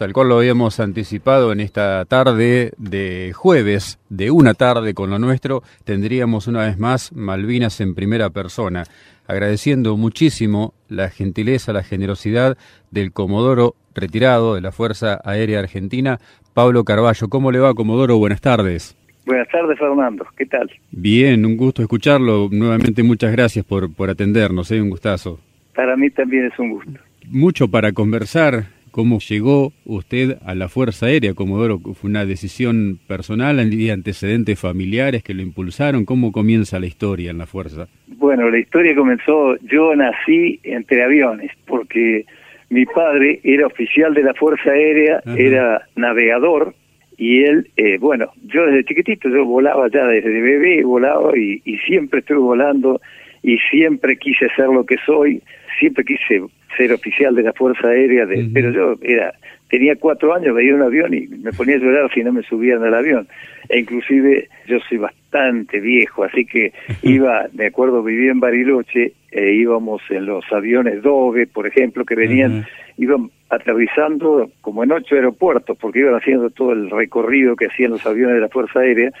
Tal cual lo habíamos anticipado en esta tarde de jueves, de una tarde con lo nuestro, tendríamos una vez más Malvinas en primera persona, agradeciendo muchísimo la gentileza, la generosidad del Comodoro retirado de la Fuerza Aérea Argentina, Pablo Carballo. ¿Cómo le va, Comodoro? Buenas tardes. Buenas tardes, Fernando. ¿Qué tal? Bien, un gusto escucharlo. Nuevamente muchas gracias por, por atendernos, ¿eh? un gustazo. Para mí también es un gusto. Mucho para conversar ¿Cómo llegó usted a la Fuerza Aérea, Comodoro? ¿Fue una decisión personal, ¿Hay antecedentes familiares que lo impulsaron? ¿Cómo comienza la historia en la Fuerza? Bueno, la historia comenzó, yo nací entre aviones, porque mi padre era oficial de la Fuerza Aérea, era navegador, y él, eh, bueno, yo desde chiquitito, yo volaba ya desde bebé, volaba y, y siempre estuve volando, y siempre quise ser lo que soy, siempre quise ser oficial de la Fuerza Aérea, de, pero yo era tenía cuatro años, veía un avión y me ponía a llorar si no me subían al avión. E inclusive yo soy bastante viejo, así que iba, me acuerdo, vivía en Bariloche, e íbamos en los aviones Dove, por ejemplo, que venían, iban aterrizando como en ocho aeropuertos, porque iban haciendo todo el recorrido que hacían los aviones de la Fuerza Aérea,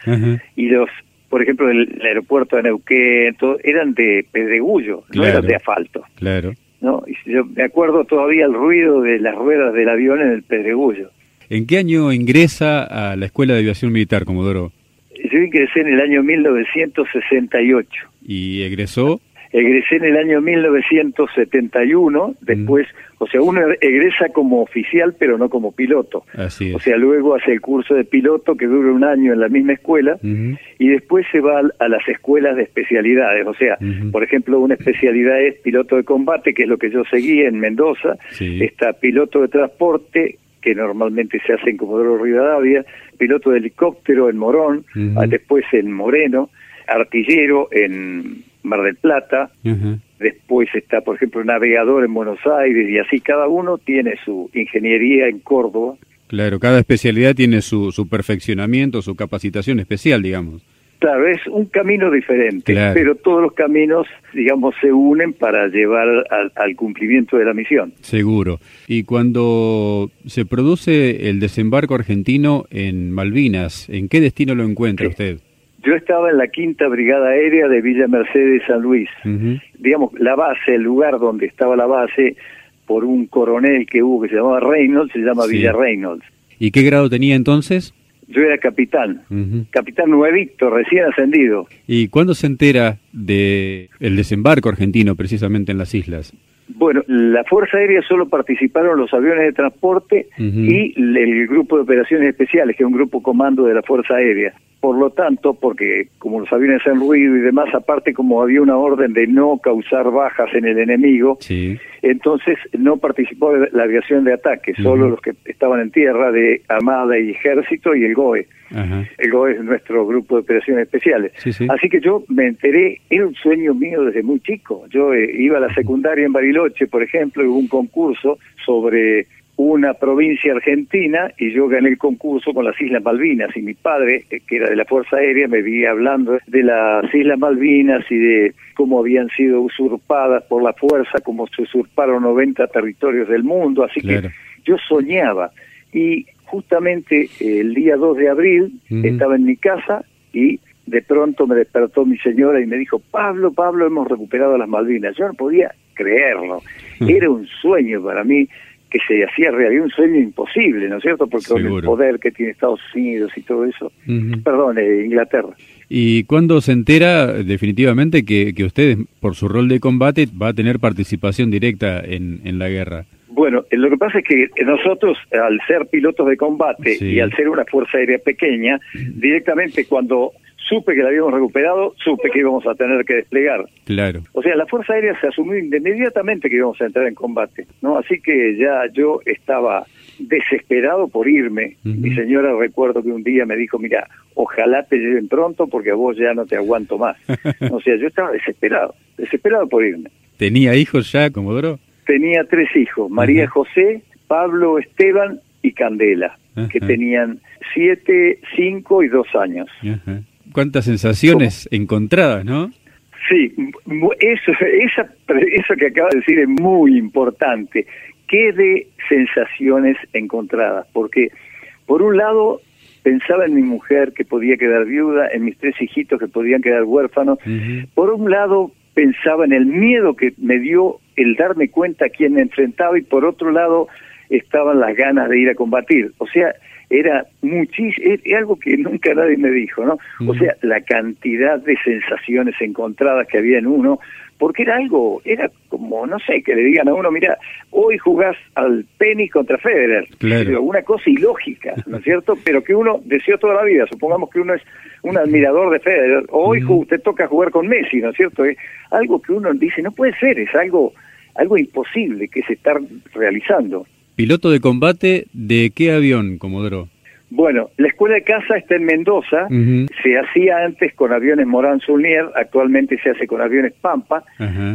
y los por ejemplo, el, aeropuerto de Neuquén, todo, eran de pedregullo, no eran de asfalto. Claro. ¿no? Y yo me acuerdo todavía el ruido de las ruedas del avión en el pedregullo. ¿En qué año ingresa a la Escuela de Aviación Militar, Comodoro? Yo ingresé en el año 1968. ¿Y egresó? Egresé en el año 1971, después, o sea, uno egresa como oficial, pero no como piloto. Así O sea, luego hace el curso de piloto que dura un año en la misma escuela y después se va a las escuelas de especialidades. O sea, por ejemplo, una especialidad es piloto de combate, que es lo que yo seguí en Mendoza. Está piloto de transporte, que normalmente se hace en Comodoro Rivadavia, piloto de helicóptero en Morón, después en Moreno, artillero en Mar del Plata, después está, por ejemplo, navegador en Buenos Aires, y así cada uno tiene su ingeniería en Córdoba. Claro, cada especialidad tiene su, su perfeccionamiento, su capacitación especial, digamos. Claro, es un camino diferente, pero todos los caminos, digamos, se unen para llevar al, al, cumplimiento de la misión. Seguro. Y cuando se produce el desembarco argentino en Malvinas, ¿en qué destino lo encuentra usted? Yo estaba en la quinta brigada aérea de Villa Mercedes San Luis. Digamos, la base, el lugar donde estaba la base, por un coronel que hubo que se llamaba Reynolds, se llama Villa Reynolds. ¿Y qué grado tenía entonces? Yo era capitán, capitán nuevito, recién ascendido. ¿Y cuándo se entera de el desembarco argentino precisamente en las islas? Bueno, la Fuerza Aérea solo participaron los aviones de transporte y el Grupo de Operaciones Especiales, que es un grupo comando de la Fuerza Aérea. Por lo tanto, porque como los aviones hacen ruido y demás, aparte como había una orden de no causar bajas en el enemigo, entonces no participó la aviación de ataque, solo los que estaban en tierra de Armada y Ejército y el GOE. El GOE es nuestro grupo de operaciones especiales. Así que yo me enteré, era un sueño mío desde muy chico. Yo eh, iba a la secundaria en Bariloche, por ejemplo, y hubo un concurso sobre una provincia argentina y yo gané el concurso con las Islas Malvinas y mi padre, eh, que era de la Fuerza Aérea, me veía hablando de las Islas Malvinas y de cómo habían sido usurpadas por la fuerza, cómo se usurparon 90 territorios del mundo, así que yo soñaba y justamente el día 2 de abril estaba en mi casa y de pronto me despertó mi señora y me dijo, Pablo, Pablo, hemos recuperado las Malvinas. Yo no podía creerlo. Era un sueño para mí que se hacía realidad, un sueño imposible, ¿no es cierto? Porque con el poder que tiene Estados Unidos y todo eso, perdón, eh, Inglaterra. ¿Y cuándo se entera definitivamente que, que usted, por su rol de combate, va a tener participación directa en, en la guerra? Bueno, eh, lo que pasa es que nosotros, al ser pilotos de combate y al ser una fuerza aérea pequeña, directamente cuando supe que la habíamos recuperado, supe que íbamos a tener que desplegar. Claro. O sea, la Fuerza Aérea se asumió inmediatamente que íbamos a entrar en combate, ¿no? Así que ya yo estaba desesperado por irme. Mi señora recuerdo que un día me dijo, mira, ojalá te lleven pronto porque a vos ya no te aguanto más. o sea, yo estaba desesperado, desesperado por irme. ¿Tenía hijos ya, Comodoro? Tenía tres hijos, María José, Pablo Esteban y Candela, que tenían siete, cinco y dos años. Cuántas sensaciones encontradas, ¿no? Sí, eso, esa, eso que acaba de decir es muy importante. qué de sensaciones encontradas, porque por un lado pensaba en mi mujer que podía quedar viuda, en mis tres hijitos que podían quedar huérfanos, por un lado pensaba en el miedo que me dio el darme cuenta a quién me enfrentaba y por otro lado estaban las ganas de ir a combatir. O sea, era muchísimo, es algo que nunca nadie me dijo, ¿no? O sea, la cantidad de sensaciones encontradas que había en uno, porque era algo, era como, no sé, que le digan a uno, mira, hoy jugás al tenis contra Federer, claro. una cosa ilógica, ¿no es cierto? Pero que uno deseó toda la vida, supongamos que uno es un admirador de Federer, hoy te toca jugar con Messi, ¿no es cierto? Es algo que uno dice, no puede ser, es algo, algo imposible que se está realizando. ¿Piloto de combate de qué avión, Comodoro? Bueno, la escuela de caza está en Mendoza, se hacía antes con aviones Morán Sulnier, actualmente se hace con aviones Pampa,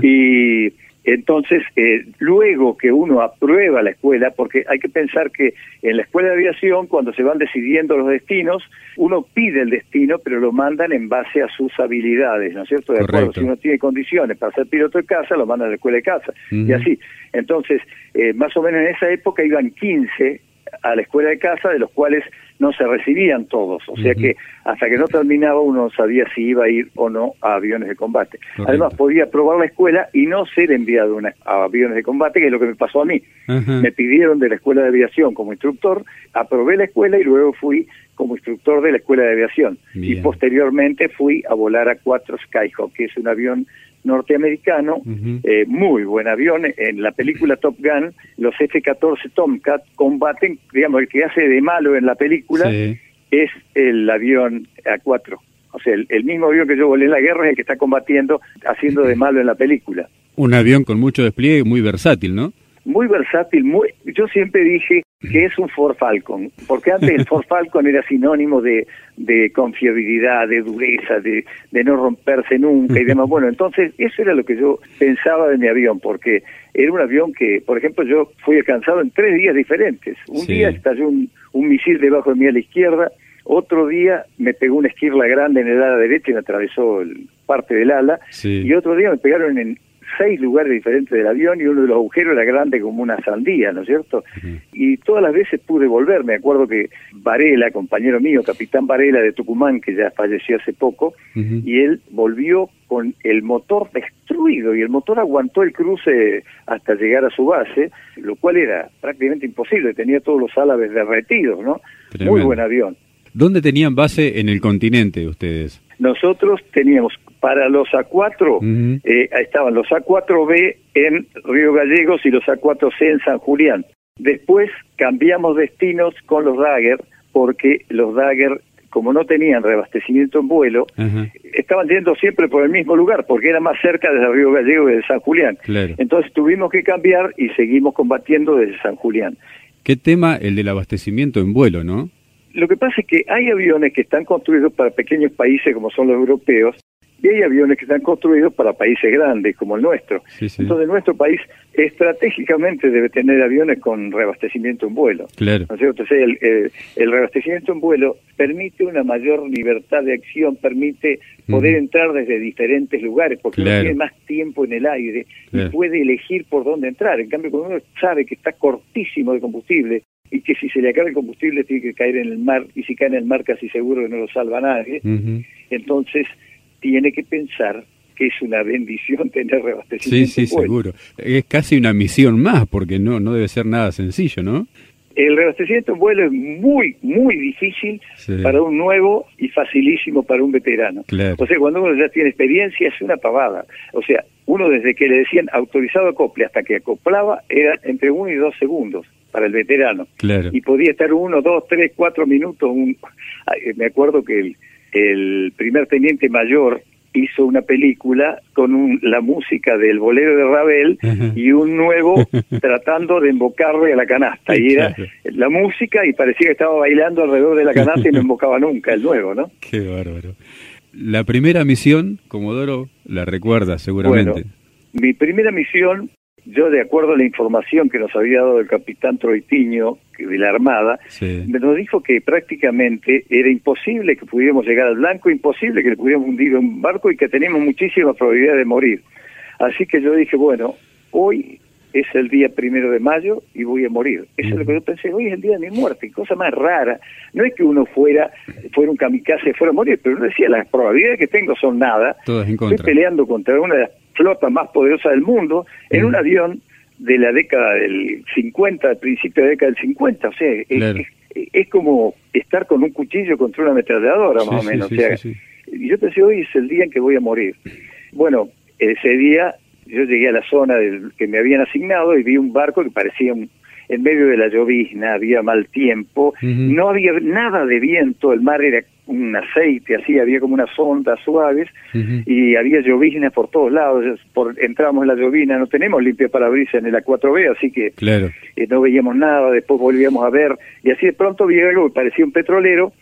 y entonces, eh, luego que uno aprueba la escuela, porque hay que pensar que en la escuela de aviación, cuando se van decidiendo los destinos, uno pide el destino, pero lo mandan en base a sus habilidades, ¿no es cierto? De acuerdo, si uno tiene condiciones para ser piloto de casa, lo mandan a la escuela de casa, y así. Entonces, eh, más o menos en esa época iban 15 a la escuela de casa, de los cuales no se recibían todos, o sea que hasta que no terminaba uno sabía si iba a ir o no a aviones de combate. Además podía probar la escuela y no ser enviado a aviones de combate, que es lo que me pasó a mí. Me pidieron de la escuela de aviación como instructor, aprobé la escuela y luego fui como instructor de la escuela de aviación. Y posteriormente fui a volar a cuatro Skyhawk, que es un avión norteamericano, eh, muy buen avión. En la película Top Gun, los F-14 Tomcat combaten, digamos, el que hace de malo en la película es el avión A4. O sea, el, mismo avión que yo volé en la guerra es el que está combatiendo, haciendo de malo en la película. Un avión con mucho despliegue, muy versátil, ¿no? Muy versátil, muy, yo siempre dije que es un Ford Falcon, porque antes el Ford Falcon era sinónimo de, de confiabilidad, de dureza, de, de no romperse nunca y demás. Bueno, entonces eso era lo que yo pensaba de mi avión, porque era un avión que, por ejemplo, yo fui alcanzado en tres días diferentes. Un día estalló un, un misil debajo de mí a la izquierda, otro día me pegó una esquirla grande en el ala derecha y me atravesó el, parte del ala, y otro día me pegaron en, seis lugares diferentes del avión y uno de los agujeros era grande como una sandía, ¿no es cierto? Y todas las veces pude volver. Me acuerdo que Varela, compañero mío, capitán Varela de Tucumán, que ya falleció hace poco, y él volvió con el motor destruido y el motor aguantó el cruce hasta llegar a su base, lo cual era prácticamente imposible, tenía todos los álabes derretidos, ¿no? Muy buen avión. ¿Dónde tenían base en el continente ustedes? Nosotros teníamos para los A4, eh, estaban los A4B en Río Gallegos y los A4C en San Julián. Después cambiamos destinos con los Dagger, porque los Dagger, como no tenían reabastecimiento en vuelo, estaban yendo siempre por el mismo lugar, porque era más cerca desde Río Gallegos y de San Julián. Entonces tuvimos que cambiar y seguimos combatiendo desde San Julián. ¿Qué tema el del abastecimiento en vuelo, no? Lo que pasa es que hay aviones que están construidos para pequeños países como son los europeos y hay aviones que están construidos para países grandes como el nuestro. Entonces nuestro país estratégicamente debe tener aviones con reabastecimiento en vuelo. Claro. el, el, reabastecimiento en vuelo permite una mayor libertad de acción, permite poder entrar desde diferentes lugares, porque uno tiene más tiempo en el aire y puede elegir por dónde entrar. En cambio, cuando uno sabe que está cortísimo de combustible, y que si se le acaba el combustible tiene que caer en el mar y si cae en el mar casi seguro que no lo salva nadie. Entonces tiene que pensar que es una bendición tener reabastecimiento. Sí, sí, seguro. Es casi una misión más porque no no debe ser nada sencillo, ¿no? El reabastecimiento en vuelo es muy, muy difícil para un nuevo y facilísimo para un veterano. O sea, cuando uno ya tiene experiencia es una pavada. O sea, uno desde que le decían autorizado acople hasta que acoplaba era entre uno y dos segundos para el veterano. Y podía estar uno, dos, tres, cuatro minutos. Un... Me acuerdo que el, el primer teniente mayor hizo una película con la música del bolero de Ravel y un nuevo tratando de embocarle a la canasta. Y era la música y parecía que estaba bailando alrededor de la canasta y no embocaba nunca el nuevo, ¿no? Qué bárbaro. La primera misión, Comodoro, la recuerda seguramente. Bueno, mi primera misión yo de acuerdo a la información que nos había dado el capitán Troitiño de la Armada, me nos dijo que prácticamente era imposible que pudiéramos llegar al blanco, imposible que le pudiéramos hundir un barco y que teníamos muchísima probabilidad de morir. Así que yo dije, bueno, hoy es el día primero de mayo y voy a morir. Eso es lo que yo pensé, hoy es el día de mi muerte, cosa más rara. No es que uno fuera, fuera un kamikaze, fuera a morir, pero uno decía, las probabilidades que tengo son nada. Estoy peleando contra una de las flotas más poderosas del mundo en un avión de la década del 50, principio de la década del 50, o sea, es, como estar con un cuchillo contra una ametralladora, más o menos. o sea, yo pensé, hoy es el día en que voy a morir. Bueno, ese día yo llegué a la zona del, que me habían asignado y vi un barco que parecía en medio de la llovizna, había mal tiempo, no había nada de viento, el mar era un aceite, así había como unas ondas suaves y había lloviznas por todos lados, por, entramos en la llovina, no tenemos limpia parabrisas en el A4B, así que claro. Eh, no veíamos nada, después volvíamos a ver y así de pronto vi algo que parecía un petrolero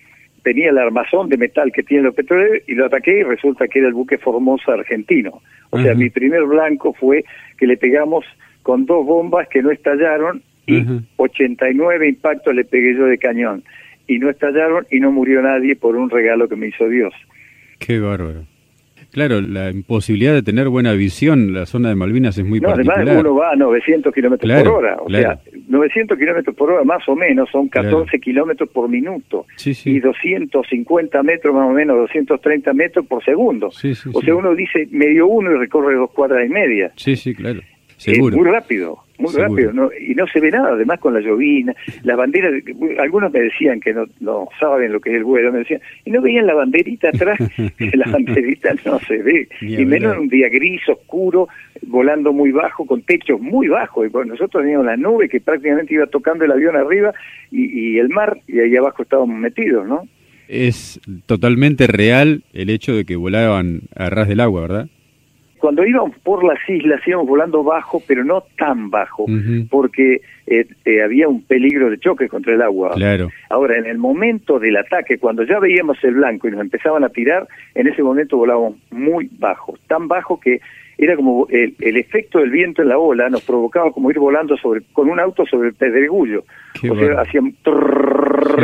tenía el armazón de metal que tienen los petroleros y lo ataqué y resulta que era el buque Formosa argentino. O sea, mi primer blanco fue que le pegamos con dos bombas que no estallaron y 89 impactos le pegué yo de cañón. Y no estallaron y no murió nadie por un regalo que me hizo Dios. Qué bárbaro. Claro, la imposibilidad de tener buena visión, la zona de Malvinas es muy no, Además, uno va a 900 kilómetros por hora. O sea, 900 kilómetros por hora más o menos son 14 kilómetros por minuto. Y 250 metros más o menos, 230 metros por segundo. o sea, uno dice medio uno y recorre dos cuadras y media. Sí, sí, claro. Seguro. muy rápido muy rápido, ¿no? y no se ve nada, además con la llovina, la bandera, algunos me decían que no, no saben lo que es el vuelo, me decían, y no veían la banderita atrás, la banderita no se ve, y menos en un día gris, oscuro, volando muy bajo, con techos muy bajos, y bueno, nosotros teníamos la nube que prácticamente iba tocando el avión arriba y, y el mar, y ahí abajo estábamos metidos, ¿no? Es totalmente real el hecho de que volaban a ras del agua, ¿verdad? Cuando íbamos por las islas íbamos volando bajo, pero no tan bajo, porque eh, eh, había un peligro de choque contra el agua. Claro. Ahora, en el momento del ataque, cuando ya veíamos el blanco y nos empezaban a tirar, en ese momento volábamos muy bajo, tan bajo que era como el, efecto del viento en la ola nos provocaba como ir volando sobre con un auto sobre el pedregullo. o sea, hacían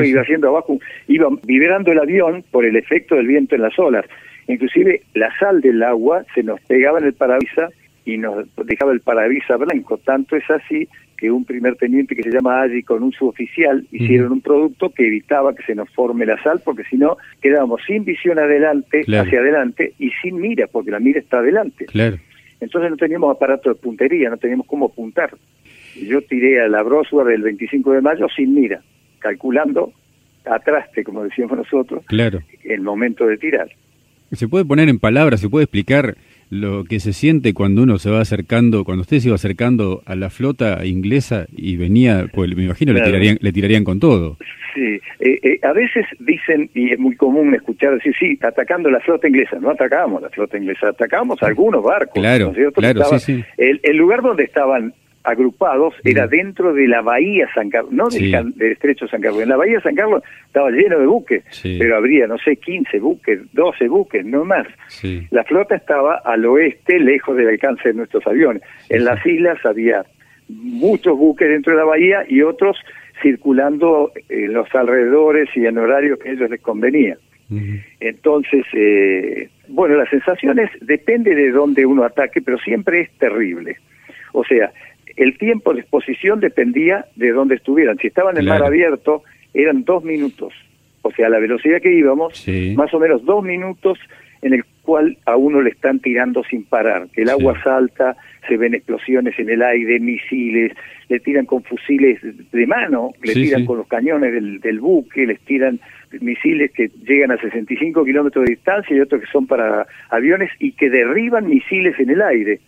iba haciendo abajo, iba vibrando el avión por el efecto del viento en las olas. Inclusive la sal del agua se nos pegaba en el parabrisas y nos dejaba el parabrisas blanco. Tanto es así que un primer teniente que se llama allí con un suboficial hicieron un producto que evitaba que se nos forme la sal, porque si no quedábamos sin visión adelante, hacia adelante, y sin mira, porque la mira está adelante. Claro. Entonces no teníamos aparato de puntería, no teníamos cómo apuntar. Yo tiré a la Broswell el 25 de mayo sin mira, calculando atraste, como decíamos nosotros, claro. el momento de tirar. ¿Se puede poner en palabras, se puede explicar lo que se siente cuando uno se va acercando, cuando usted se iba acercando a la flota inglesa y venía, pues me imagino le tirarían, le tirarían con todo. Sí, eh, eh, a veces dicen, y es muy común escuchar decir, sí, atacando la flota inglesa, no atacamos la flota inglesa, atacamos algunos barcos. Claro, claro, sí, sí. El, el lugar donde estaban agrupados era dentro de la bahía San Carlos, no del, estrecho San Carlos. En la bahía San Carlos estaba lleno de buques, pero habría, no sé, 15 buques, 12 buques, no más. La flota estaba al oeste, lejos del alcance de nuestros aviones. en las islas había muchos buques dentro de la bahía y otros circulando en los alrededores y en horarios que a ellos les convenía. Entonces, eh, bueno, las sensaciones depende de dónde uno ataque, pero siempre es terrible. O sea, el tiempo de exposición dependía de dónde estuvieran. Si estaban en mar abierto, eran dos minutos. O sea, la velocidad que íbamos, más o menos dos minutos en el cual a uno le están tirando sin parar. El agua salta, se ven explosiones en el aire, misiles, le tiran con fusiles de mano, le tiran con los cañones del, del buque, les tiran misiles que llegan a 65 kilómetros de distancia y otros que son para aviones y que derriban misiles en el aire.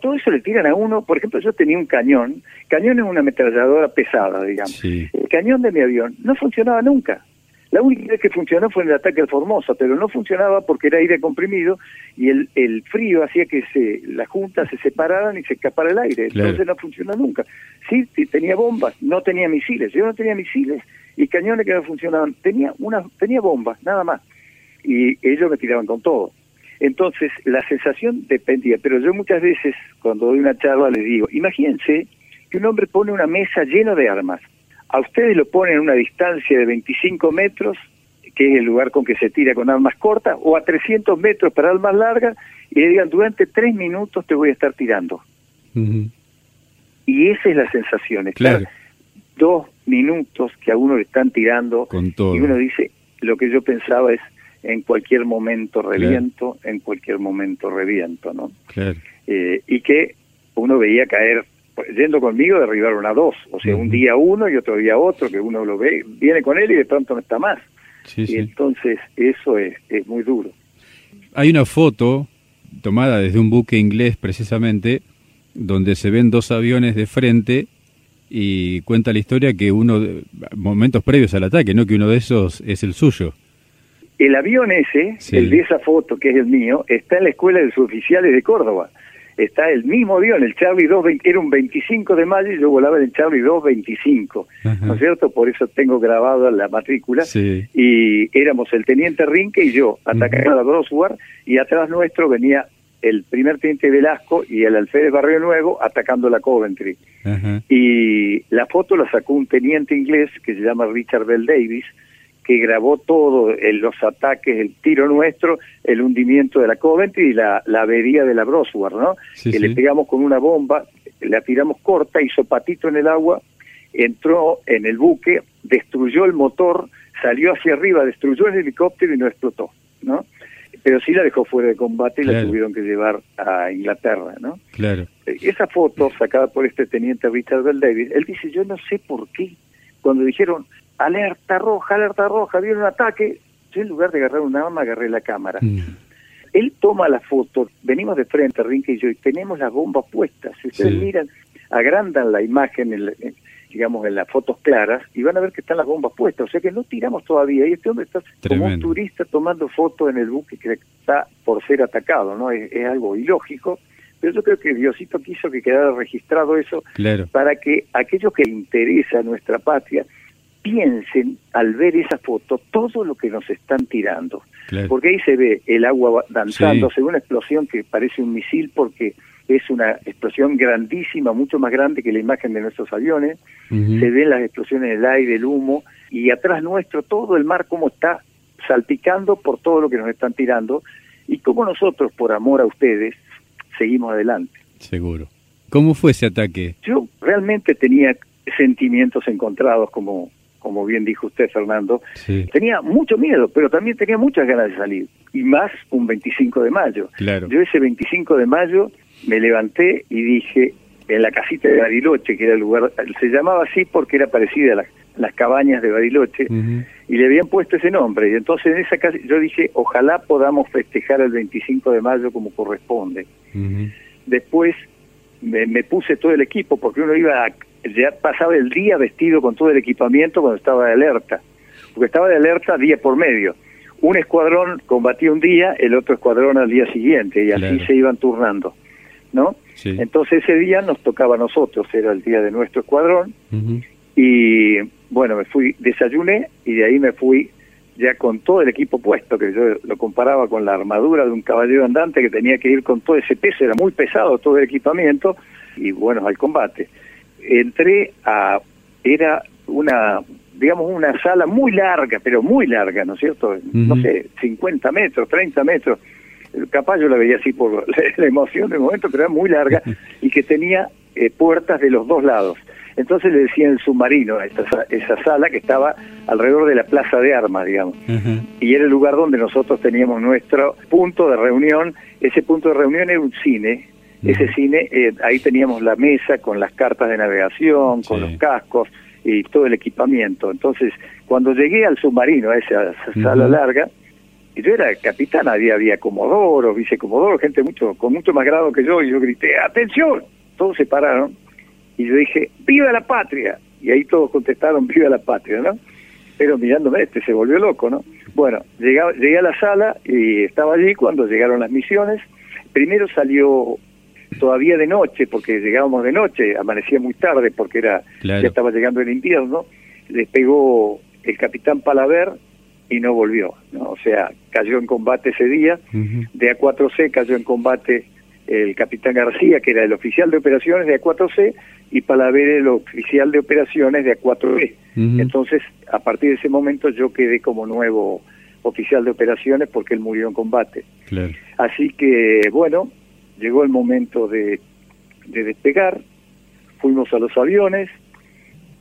Todo eso le tiran a uno, por ejemplo, yo tenía un cañón, cañón es una ametralladora pesada, digamos. El cañón de mi avión no funcionaba nunca. La única vez que funcionó fue en el ataque al Formosa, pero no funcionaba porque era aire comprimido y el, el frío hacía que se, las juntas se separaran y se escapara el aire. Entonces no funcionó nunca. Sí, tenía bombas, no tenía misiles. Yo no tenía misiles y cañones que no funcionaban. Tenía, una, tenía bombas, nada más. Y ellos me tiraban con todo. Entonces, la sensación dependía. Pero yo muchas veces, cuando doy una charla, les digo, imagínense que un hombre pone una mesa llena de armas a ustedes lo ponen a una distancia de 25 metros, que es el lugar con que se tira con armas cortas, o a 300 metros para armas largas, y le digan, durante tres minutos te voy a estar tirando. Y esa es la sensación, claro. dos minutos que a uno le están tirando Con todo. y uno dice, lo que yo pensaba es, en cualquier momento reviento, en cualquier momento reviento, ¿no? Claro. Eh, y que uno veía caer, yendo conmigo, derribaron a dos, o sea, un día uno y otro día otro, que uno lo ve, viene con él y de pronto no está más. Sí, Y sí. entonces eso es, es muy duro. Hay una foto tomada desde un buque inglés precisamente, donde se ven dos aviones de frente y cuenta la historia que uno, momentos previos al ataque, ¿no? Que uno de esos es el suyo. El avión ese, Sí. el de esa foto que es el mío, está en la Escuela de Suboficiales de Córdoba. Está el mismo avión, el Charlie 220, era un 25 de mayo y yo volaba en el Charlie 225, Ajá. ¿no es cierto? Por eso tengo grabado la matrícula. Sí. Y éramos el teniente Rinque y yo, atacando a la Broswar, y atrás nuestro venía el primer teniente Velasco y el alférez Barrio Nuevo atacando la Coventry. Ajá. Y la foto la sacó un teniente inglés que se llama Richard Bell Davis, que grabó todo, eh, los ataques, el tiro nuestro, el hundimiento de la Coventry y la, la avería de la Broswar, ¿no? Sí, que sí. le pegamos con una bomba, la tiramos corta, hizo patito en el agua, entró en el buque, destruyó el motor, salió hacia arriba, destruyó el helicóptero y no explotó, ¿no? Pero sí la dejó fuera de combate y la tuvieron que llevar a Inglaterra, ¿no? Claro. Esa foto sacada por este teniente Richard Bell Davis, él dice, yo no sé por qué, cuando dijeron, alerta roja, alerta roja, viene un ataque, yo en lugar de agarrar un arma, agarré la cámara. Mm. Él toma la foto, venimos de frente, Rinke y yo, y tenemos las bombas puestas. Si ustedes Sí. miran, agrandan la imagen, en la- en- digamos, en las fotos claras, y van a ver que están las bombas puestas. O sea que no tiramos todavía. Y este hombre está como un turista tomando fotos en el buque que está por ser atacado, ¿no? Es, es algo ilógico. Pero yo creo que Diosito quiso que quedara registrado eso Claro. para que aquellos que interesa nuestra patria piensen al ver esa foto todo lo que nos están tirando. Claro. Porque ahí se ve el agua danzando, Sí. se ve una explosión que parece un misil porque es una explosión grandísima, mucho más grande que la imagen de nuestros aviones. Se ven las explosiones del aire, el humo, y atrás nuestro todo el mar como está salpicando por todo lo que nos están tirando y como nosotros, por amor a ustedes, seguimos adelante. Seguro. ¿Cómo fue ese ataque? Yo realmente tenía sentimientos encontrados, como, como bien dijo usted, Fernando. Sí. Tenía mucho miedo, pero también tenía muchas ganas de salir. Y más un 25 de mayo. Claro. Yo ese 25 de mayo me levanté y dije, en la casita de Bariloche, que era el lugar, se llamaba así porque era parecida a las, las cabañas de Bariloche, y le habían puesto ese nombre. Y entonces en esa casa yo dije, ojalá podamos festejar el 25 de mayo como corresponde. Después me, me puse todo el equipo porque uno iba, a- ya pasaba el día vestido con todo el equipamiento cuando estaba de alerta, porque estaba de alerta día por medio. Un escuadrón combatía un día, el otro escuadrón al día siguiente y así Claro. se iban turnando, ¿no? Sí. Entonces ese día nos tocaba a nosotros, era el día de nuestro escuadrón y bueno, me fui, desayuné y de ahí me fui ya con todo el equipo puesto, que yo lo comparaba con la armadura de un caballero andante que tenía que ir con todo ese peso, era muy pesado todo el equipamiento y bueno, al combate. Entré a, era una, digamos, una sala muy larga, pero muy larga, ¿no es cierto? No sé, 50 metros, 30 metros. Capaz yo la veía así por la emoción del momento, pero era muy larga y que tenía eh, puertas de los dos lados. Entonces le decían el submarino a esa, sa- esa sala que estaba alrededor de la plaza de armas, digamos. Y era el lugar donde nosotros teníamos nuestro punto de reunión. Ese punto de reunión era un cine. Ese cine, eh, ahí teníamos la mesa con las cartas de navegación, con Sí. los cascos y todo el equipamiento. Entonces, cuando llegué al submarino, a esa, sala Ujú. larga, y yo era capitán, había, había comodoro, vicecomodoro, gente mucho con mucho más grado que yo, y yo grité, ¡atención! Todos se pararon, y yo dije, ¡viva la patria! Y ahí todos contestaron, ¡viva la patria! ¿no? Pero mirándome, este se volvió loco, ¿no? Bueno, llegué, llegué a la sala y estaba allí cuando llegaron las misiones. Primero salió todavía de noche, porque llegábamos de noche, amanecía muy tarde porque era Claro. ya estaba llegando el invierno, despegó el capitán Palaver y no volvió, ¿no? O sea, cayó en combate ese día, de A4C cayó en combate el capitán García, que era el oficial de operaciones de A4C, y Palaver el oficial de operaciones de A4B. Ujú. Entonces, a partir de ese momento yo quedé como nuevo oficial de operaciones porque él murió en combate. Claro. Así que, bueno, llegó el momento de, de despegar. fuimos a los aviones,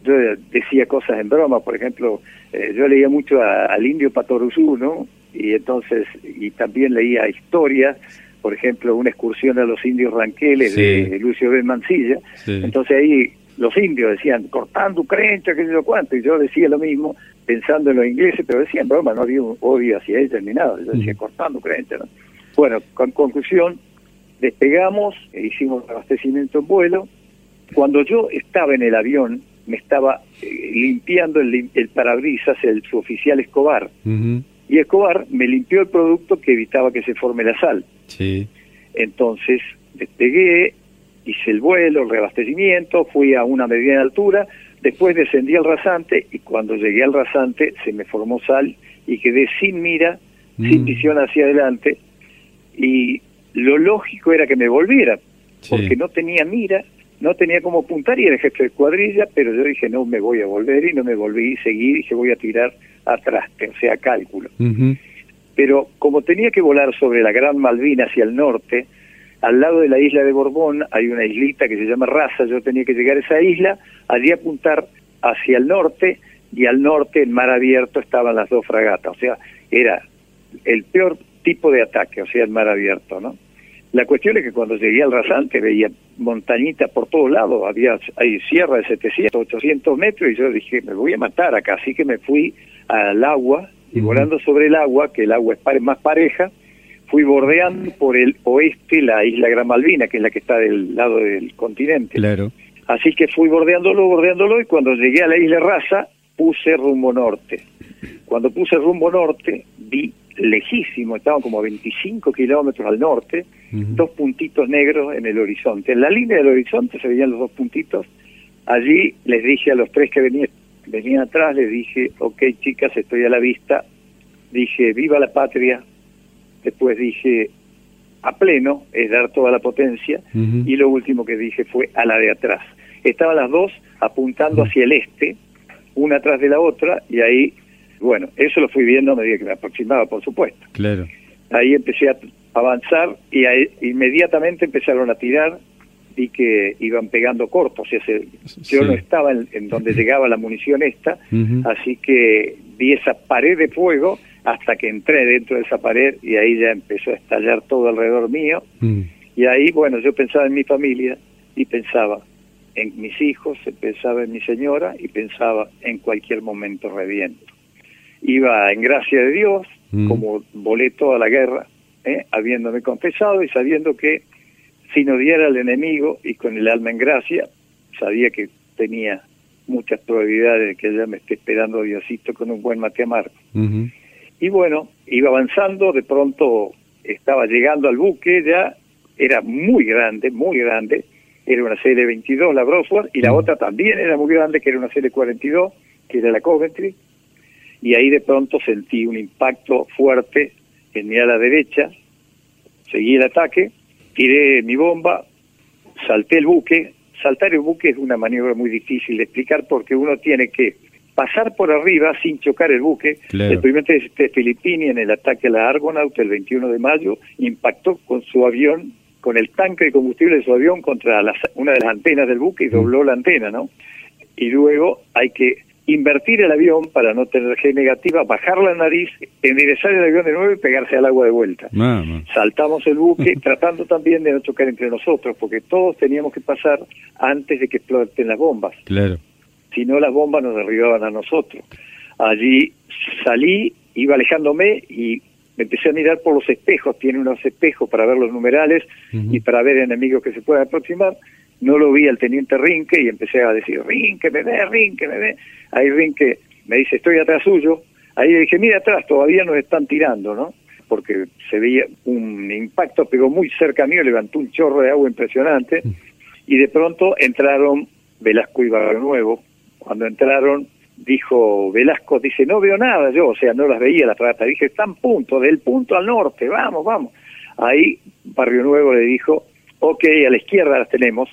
yo decía cosas en broma, por ejemplo, eh, yo leía mucho al indio Patoruzú, ¿no? Y entonces, y también leía historias, por ejemplo, una excursión a los indios ranqueles de Lucio B. Mancilla. Entonces ahí los indios decían, cortando creencia, qué sé yo cuánto, y yo decía lo mismo, pensando en los ingleses, pero decían, broma, no había un odio hacia ellos ni nada, yo decía, cortando creencia, ¿no? Bueno, con conclusión, despegamos, e hicimos abastecimiento en vuelo. Cuando yo estaba en el avión, me estaba eh, limpiando el, el parabrisas el su oficial Escobar. Y Escobar me limpió el producto que evitaba que se forme la sal. Sí. Entonces despegué, hice el vuelo, el reabastecimiento, fui a una mediana altura, después descendí al rasante y cuando llegué al rasante se me formó sal y quedé sin mira, sin mm. visión hacia adelante y lo lógico era que me volviera, porque no tenía mira, no tenía como apuntar y era jefe de cuadrilla, pero yo dije no me voy a volver y no me volví, seguí, dije voy a tirar atrás, o sea, cálculo. Pero como tenía que volar sobre la Gran Malvina hacia el norte, al lado de la isla de Borbón hay una islita que se llama Raza, yo tenía que llegar a esa isla, allí apuntar hacia el norte y al norte en mar abierto estaban las dos fragatas, o sea, era el peor tipo de ataque, o sea, en mar abierto, ¿no? La cuestión es que cuando llegué al rasante veía montañitas por todos lados, había hay sierra de 700, 800 metros y yo dije, me voy a matar acá, así que me fui al agua y volando sobre el agua, que el agua es más pareja, fui bordeando por el oeste la isla Gran Malvina, que es la que está del lado del continente. Claro. Así que fui bordeándolo, bordeándolo y cuando llegué a la isla Raza puse rumbo norte. Cuando puse rumbo norte vi lejísimo, estaban como a 25 kilómetros al norte, dos puntitos negros en el horizonte. En la línea del horizonte se veían los dos puntitos. Allí les dije a los tres que venían, venían atrás, les dije, ok chicas, estoy a la vista. Dije, viva la patria. Después dije, a pleno, es dar toda la potencia. Y lo último que dije fue a la de atrás. Estaban las dos apuntando hacia el este, una atrás de la otra, y ahí bueno, eso lo fui viendo a medida que me aproximaba, por supuesto. Claro. Ahí empecé a avanzar y inmediatamente empezaron a tirar y que iban pegando cortos. O sea, yo no estaba en, donde llegaba la munición esta, así que vi esa pared de fuego hasta que entré dentro de esa pared y ahí ya empezó a estallar todo alrededor mío. Mm. Y ahí, bueno, yo pensaba en mi familia y pensaba en mis hijos, pensaba en mi señora y pensaba en cualquier momento reviento iba en gracia de Dios, mm. como volé toda la guerra, ¿eh? habiéndome confesado y sabiendo que si no diera al enemigo y con el alma en gracia, sabía que tenía muchas probabilidades de que ella me esté esperando Diosito con un buen mate amargo. Y bueno, iba avanzando, de pronto estaba llegando al buque, ya era muy grande, muy grande, era una serie 22 la Brosworth, y la mm. otra también era muy grande, que era una serie 42, que era la Coventry, y ahí de pronto sentí un impacto fuerte en mi ala derecha, seguí el ataque, tiré mi bomba, salté el buque. Saltar el buque es una maniobra muy difícil de explicar porque uno tiene que pasar por arriba sin chocar el buque. El primer de Filipini en el ataque a la Argonaut el 21 de mayo impactó con su avión, con el tanque de combustible de su avión contra una de las antenas del buque y dobló la antena, ¿no? Y luego hay que invertir el avión para no tener G negativa, bajar la nariz, enderezar el avión de nuevo y pegarse al agua de vuelta. Saltamos el buque tratando también de no chocar entre nosotros, porque todos teníamos que pasar antes de que exploten las bombas. Claro. Si no, las bombas nos derribaban a nosotros. Allí salí, iba alejándome y me empecé a mirar por los espejos, tiene unos espejos para ver los numerales y para ver enemigos que se puedan aproximar no lo vi al teniente Rinque y empecé a decir, Rinque, me ve, Rinque, me ve. Ahí Rinque me dice, estoy atrás suyo. Ahí le dije, mira atrás, todavía nos están tirando, ¿no? Porque se veía un impacto, pegó muy cerca mío, levantó un chorro de agua impresionante. Y de pronto entraron Velasco y Barrio Nuevo. Cuando entraron, dijo Velasco, dice, no veo nada yo, o sea, no las veía la trata. Dije, están punto, del punto al norte, vamos, vamos. Ahí Barrio Nuevo le dijo, ok, a la izquierda las tenemos,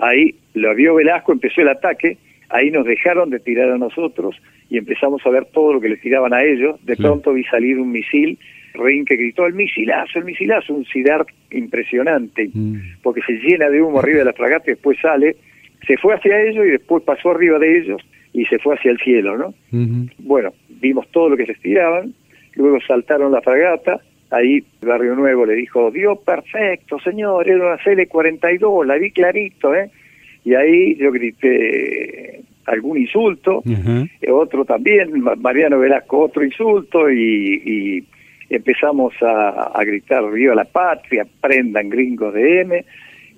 Ahí lo vio Velasco, empezó el ataque, ahí nos dejaron de tirar a nosotros y empezamos a ver todo lo que les tiraban a ellos. De pronto vi salir un misil, Rein que gritó el misilazo, el misilazo, un CIDAR impresionante, mm. porque se llena de humo arriba de la fragata y después sale, se fue hacia ellos y después pasó arriba de ellos y se fue hacia el cielo, ¿no? Bueno, vimos todo lo que se estiraban, luego saltaron la fragata, ahí Barrio Nuevo le dijo, Dios perfecto, señor, era una CL-42, la vi clarito, ¿eh? Y ahí yo grité algún insulto, otro también, Mariano Velasco otro insulto y, empezamos a, a, gritar viva la patria, prendan gringos de M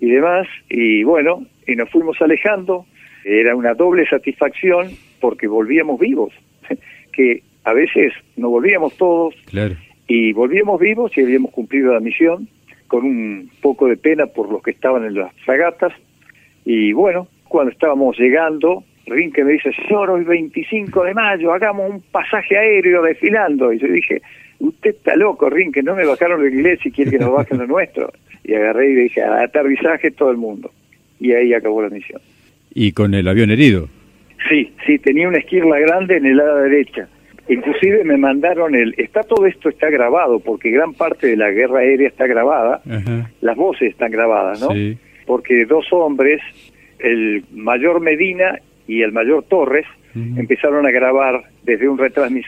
y demás, y bueno, y nos fuimos alejando, era una doble satisfacción porque volvíamos vivos, que a veces no volvíamos todos y volvíamos vivos y habíamos cumplido la misión con un poco de pena por los que estaban en las fragatas y bueno, cuando estábamos llegando, Rinke me dice, señor, hoy 25 de mayo, hagamos un pasaje aéreo desfilando. Y yo dije, usted está loco, Rinke, no me bajaron el inglés y quiere que nos bajen lo nuestro. Y agarré y dije, aterrizaje todo el mundo. Y ahí acabó la misión. ¿Y con el avión herido? Sí, sí, tenía una esquirla grande en el ala derecha. Inclusive me mandaron el... Está todo esto está grabado, porque gran parte de la guerra aérea está grabada. Las voces están grabadas, ¿no? Sí. Porque dos hombres, el mayor Medina y el mayor Torres, empezaron a grabar desde un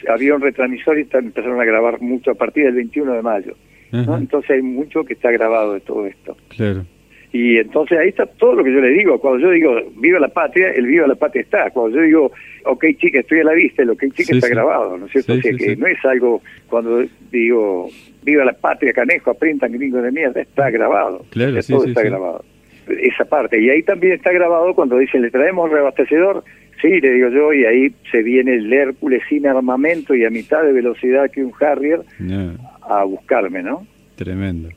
avión retransmisor y empezaron a grabar mucho a partir del 21 de mayo. Entonces hay mucho que está grabado de todo esto. Claro. Y entonces ahí está todo lo que yo le digo. Cuando yo digo viva la patria, el viva la patria está. Cuando yo digo ok chica, estoy a la vista, el ok chica está grabado, ¿no es cierto? que no es algo cuando digo viva la patria, canejo, aprendan gringos de mierda, está grabado. Claro, todo está grabado. Esa parte. Y ahí también está grabado cuando dicen le traemos reabastecedor. Sí, le digo yo, y ahí se viene el Hércules sin armamento y a mitad de velocidad que un Harrier a buscarme, ¿no? Tremendo.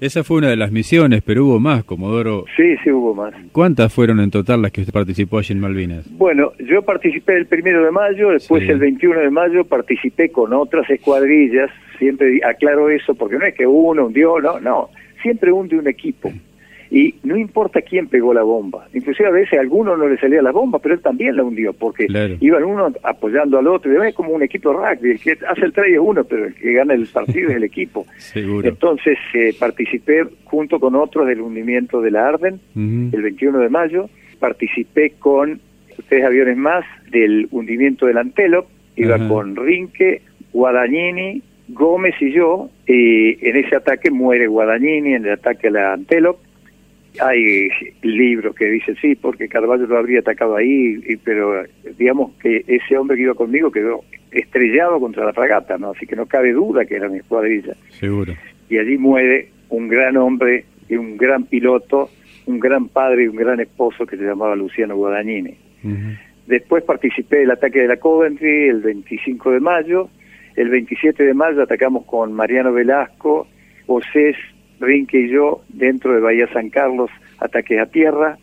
Esa fue una de las misiones, pero hubo más, Comodoro. Sí, sí hubo más. ¿Cuántas fueron en total las que usted participó allí en Malvinas? Bueno, yo participé el primero de mayo, después el 21 de mayo participé con otras escuadrillas, siempre aclaro eso, porque no es que uno hundió, no, no, siempre hunde un equipo y no importa quién pegó la bomba. Inclusive a veces a alguno no le salía la bomba, pero él también la hundió, porque iban uno apoyando al otro, y es como un equipo rugby, el que hace el 3 es uno, pero el que gana el partido es el equipo. Entonces eh, participé junto con otros del hundimiento de la Arden, el 21 de mayo, participé con tres aviones más del hundimiento del Antelope, iba con Rinque, Guadagnini, Gómez y yo, y en ese ataque muere Guadagnini en el ataque a la Antelope, hay libros que dicen sí, porque Carvalho lo habría atacado ahí, y, pero digamos que ese hombre que iba conmigo quedó estrellado contra la fragata, ¿no? Así que no cabe duda que era mi escuadrilla. Seguro. Y allí muere un gran hombre y un gran piloto, un gran padre y un gran esposo que se llamaba Luciano Guadagnini. Después participé del ataque de la Coventry el 25 de mayo. El 27 de mayo atacamos con Mariano Velasco, Osés Rinque y yo dentro de Bahía San Carlos, ataques a tierra.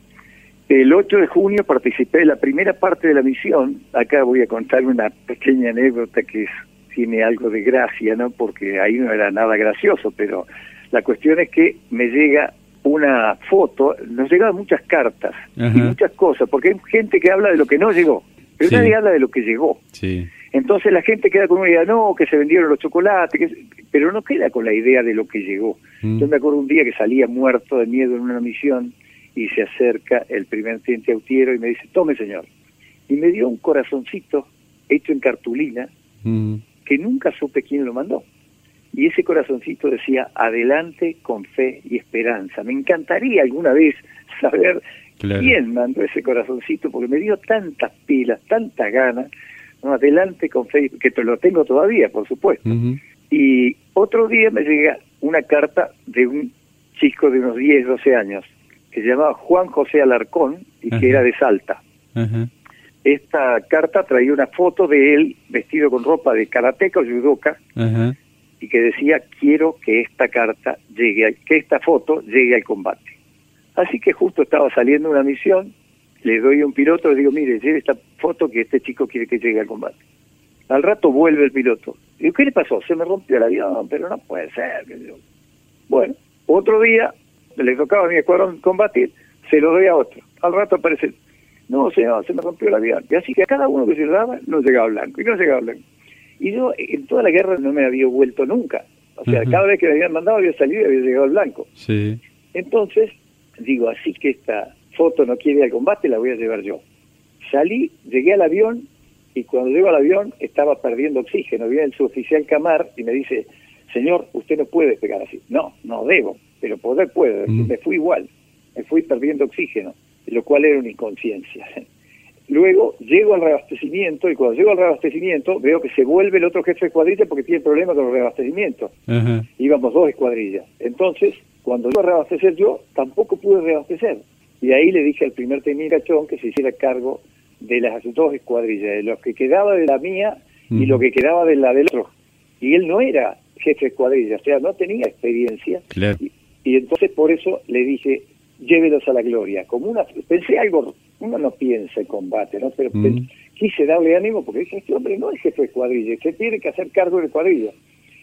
El 8 de junio participé en la primera parte de la misión. Acá voy a contar una pequeña anécdota que tiene algo de gracia, ¿no? Porque ahí no era nada gracioso, pero la cuestión es que me llega una foto, nos llegaban muchas cartas y muchas cosas, porque hay gente que habla de lo que no llegó, pero nadie habla de lo que llegó. Sí. Entonces la gente queda con una idea, no, que se vendieron los chocolates, pero no queda con la idea de lo que llegó. Mm. Yo me acuerdo un día que salía muerto de miedo en una misión y se acerca el primer teniente autiero y me dice, tome señor. Y me dio un corazoncito hecho en cartulina mm. que nunca supe quién lo mandó. Y ese corazoncito decía, adelante con fe y esperanza. Me encantaría alguna vez saber quién mandó ese corazoncito, porque me dio tantas pilas, tantas ganas adelante con Facebook, que lo tengo todavía, por supuesto. Y otro día me llega una carta de un chico de unos 10, 12 años, que se llamaba Juan José Alarcón y que era de Salta. Esta carta traía una foto de él vestido con ropa de karateca o judoka y que decía quiero que esta carta llegue, que esta foto llegue al combate. Así que justo estaba saliendo una misión le doy un piloto, le digo, mire, lleve esta foto que este chico quiere que llegue al combate. Al rato vuelve el piloto. Digo, ¿qué le pasó? Se me rompió el avión, pero no puede ser. Bueno, otro día le tocaba a mi escuadrón combatir, se lo doy a otro. Al rato aparece, no, señor, se me rompió el avión. Y así que a cada uno que se le daba, no llegaba blanco, y no llegaba blanco. Y yo en toda la guerra no me había vuelto nunca. O sea, cada vez que me habían mandado había salido y había llegado el blanco. Sí. Entonces, digo, así que esta foto no quiere ir al combate, la voy a llevar yo. Salí, llegué al avión y cuando llego al avión estaba perdiendo oxígeno. Viene el suboficial Camar y me dice, señor, usted no puede pegar así. No, no debo, pero poder puedo. Mm. Me fui igual, me fui perdiendo oxígeno, lo cual era una inconsciencia. Luego llego al reabastecimiento y cuando llego al reabastecimiento veo que se vuelve el otro jefe de escuadrilla porque tiene problemas con el reabastecimiento. Íbamos dos escuadrillas. Entonces, cuando a reabastecer yo, tampoco pude reabastecer. Y ahí le dije al primer teniente Cachón que se hiciera cargo de las dos escuadrillas, de lo que quedaba de la mía y lo que quedaba de la del otro. Y él no era jefe de escuadrilla, o sea, no tenía experiencia. Y, entonces por eso le dije, llévelos a la gloria. Como una, pensé algo, uno no piensa en combate, ¿no? Pero quise darle ánimo porque dije, este hombre no es jefe de escuadrilla, se tiene que hacer cargo de escuadrilla.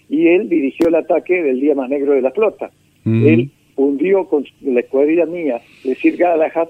Y él dirigió el ataque del día más negro de la flota. Él hundió con la escuadrilla mía, decir Galahad,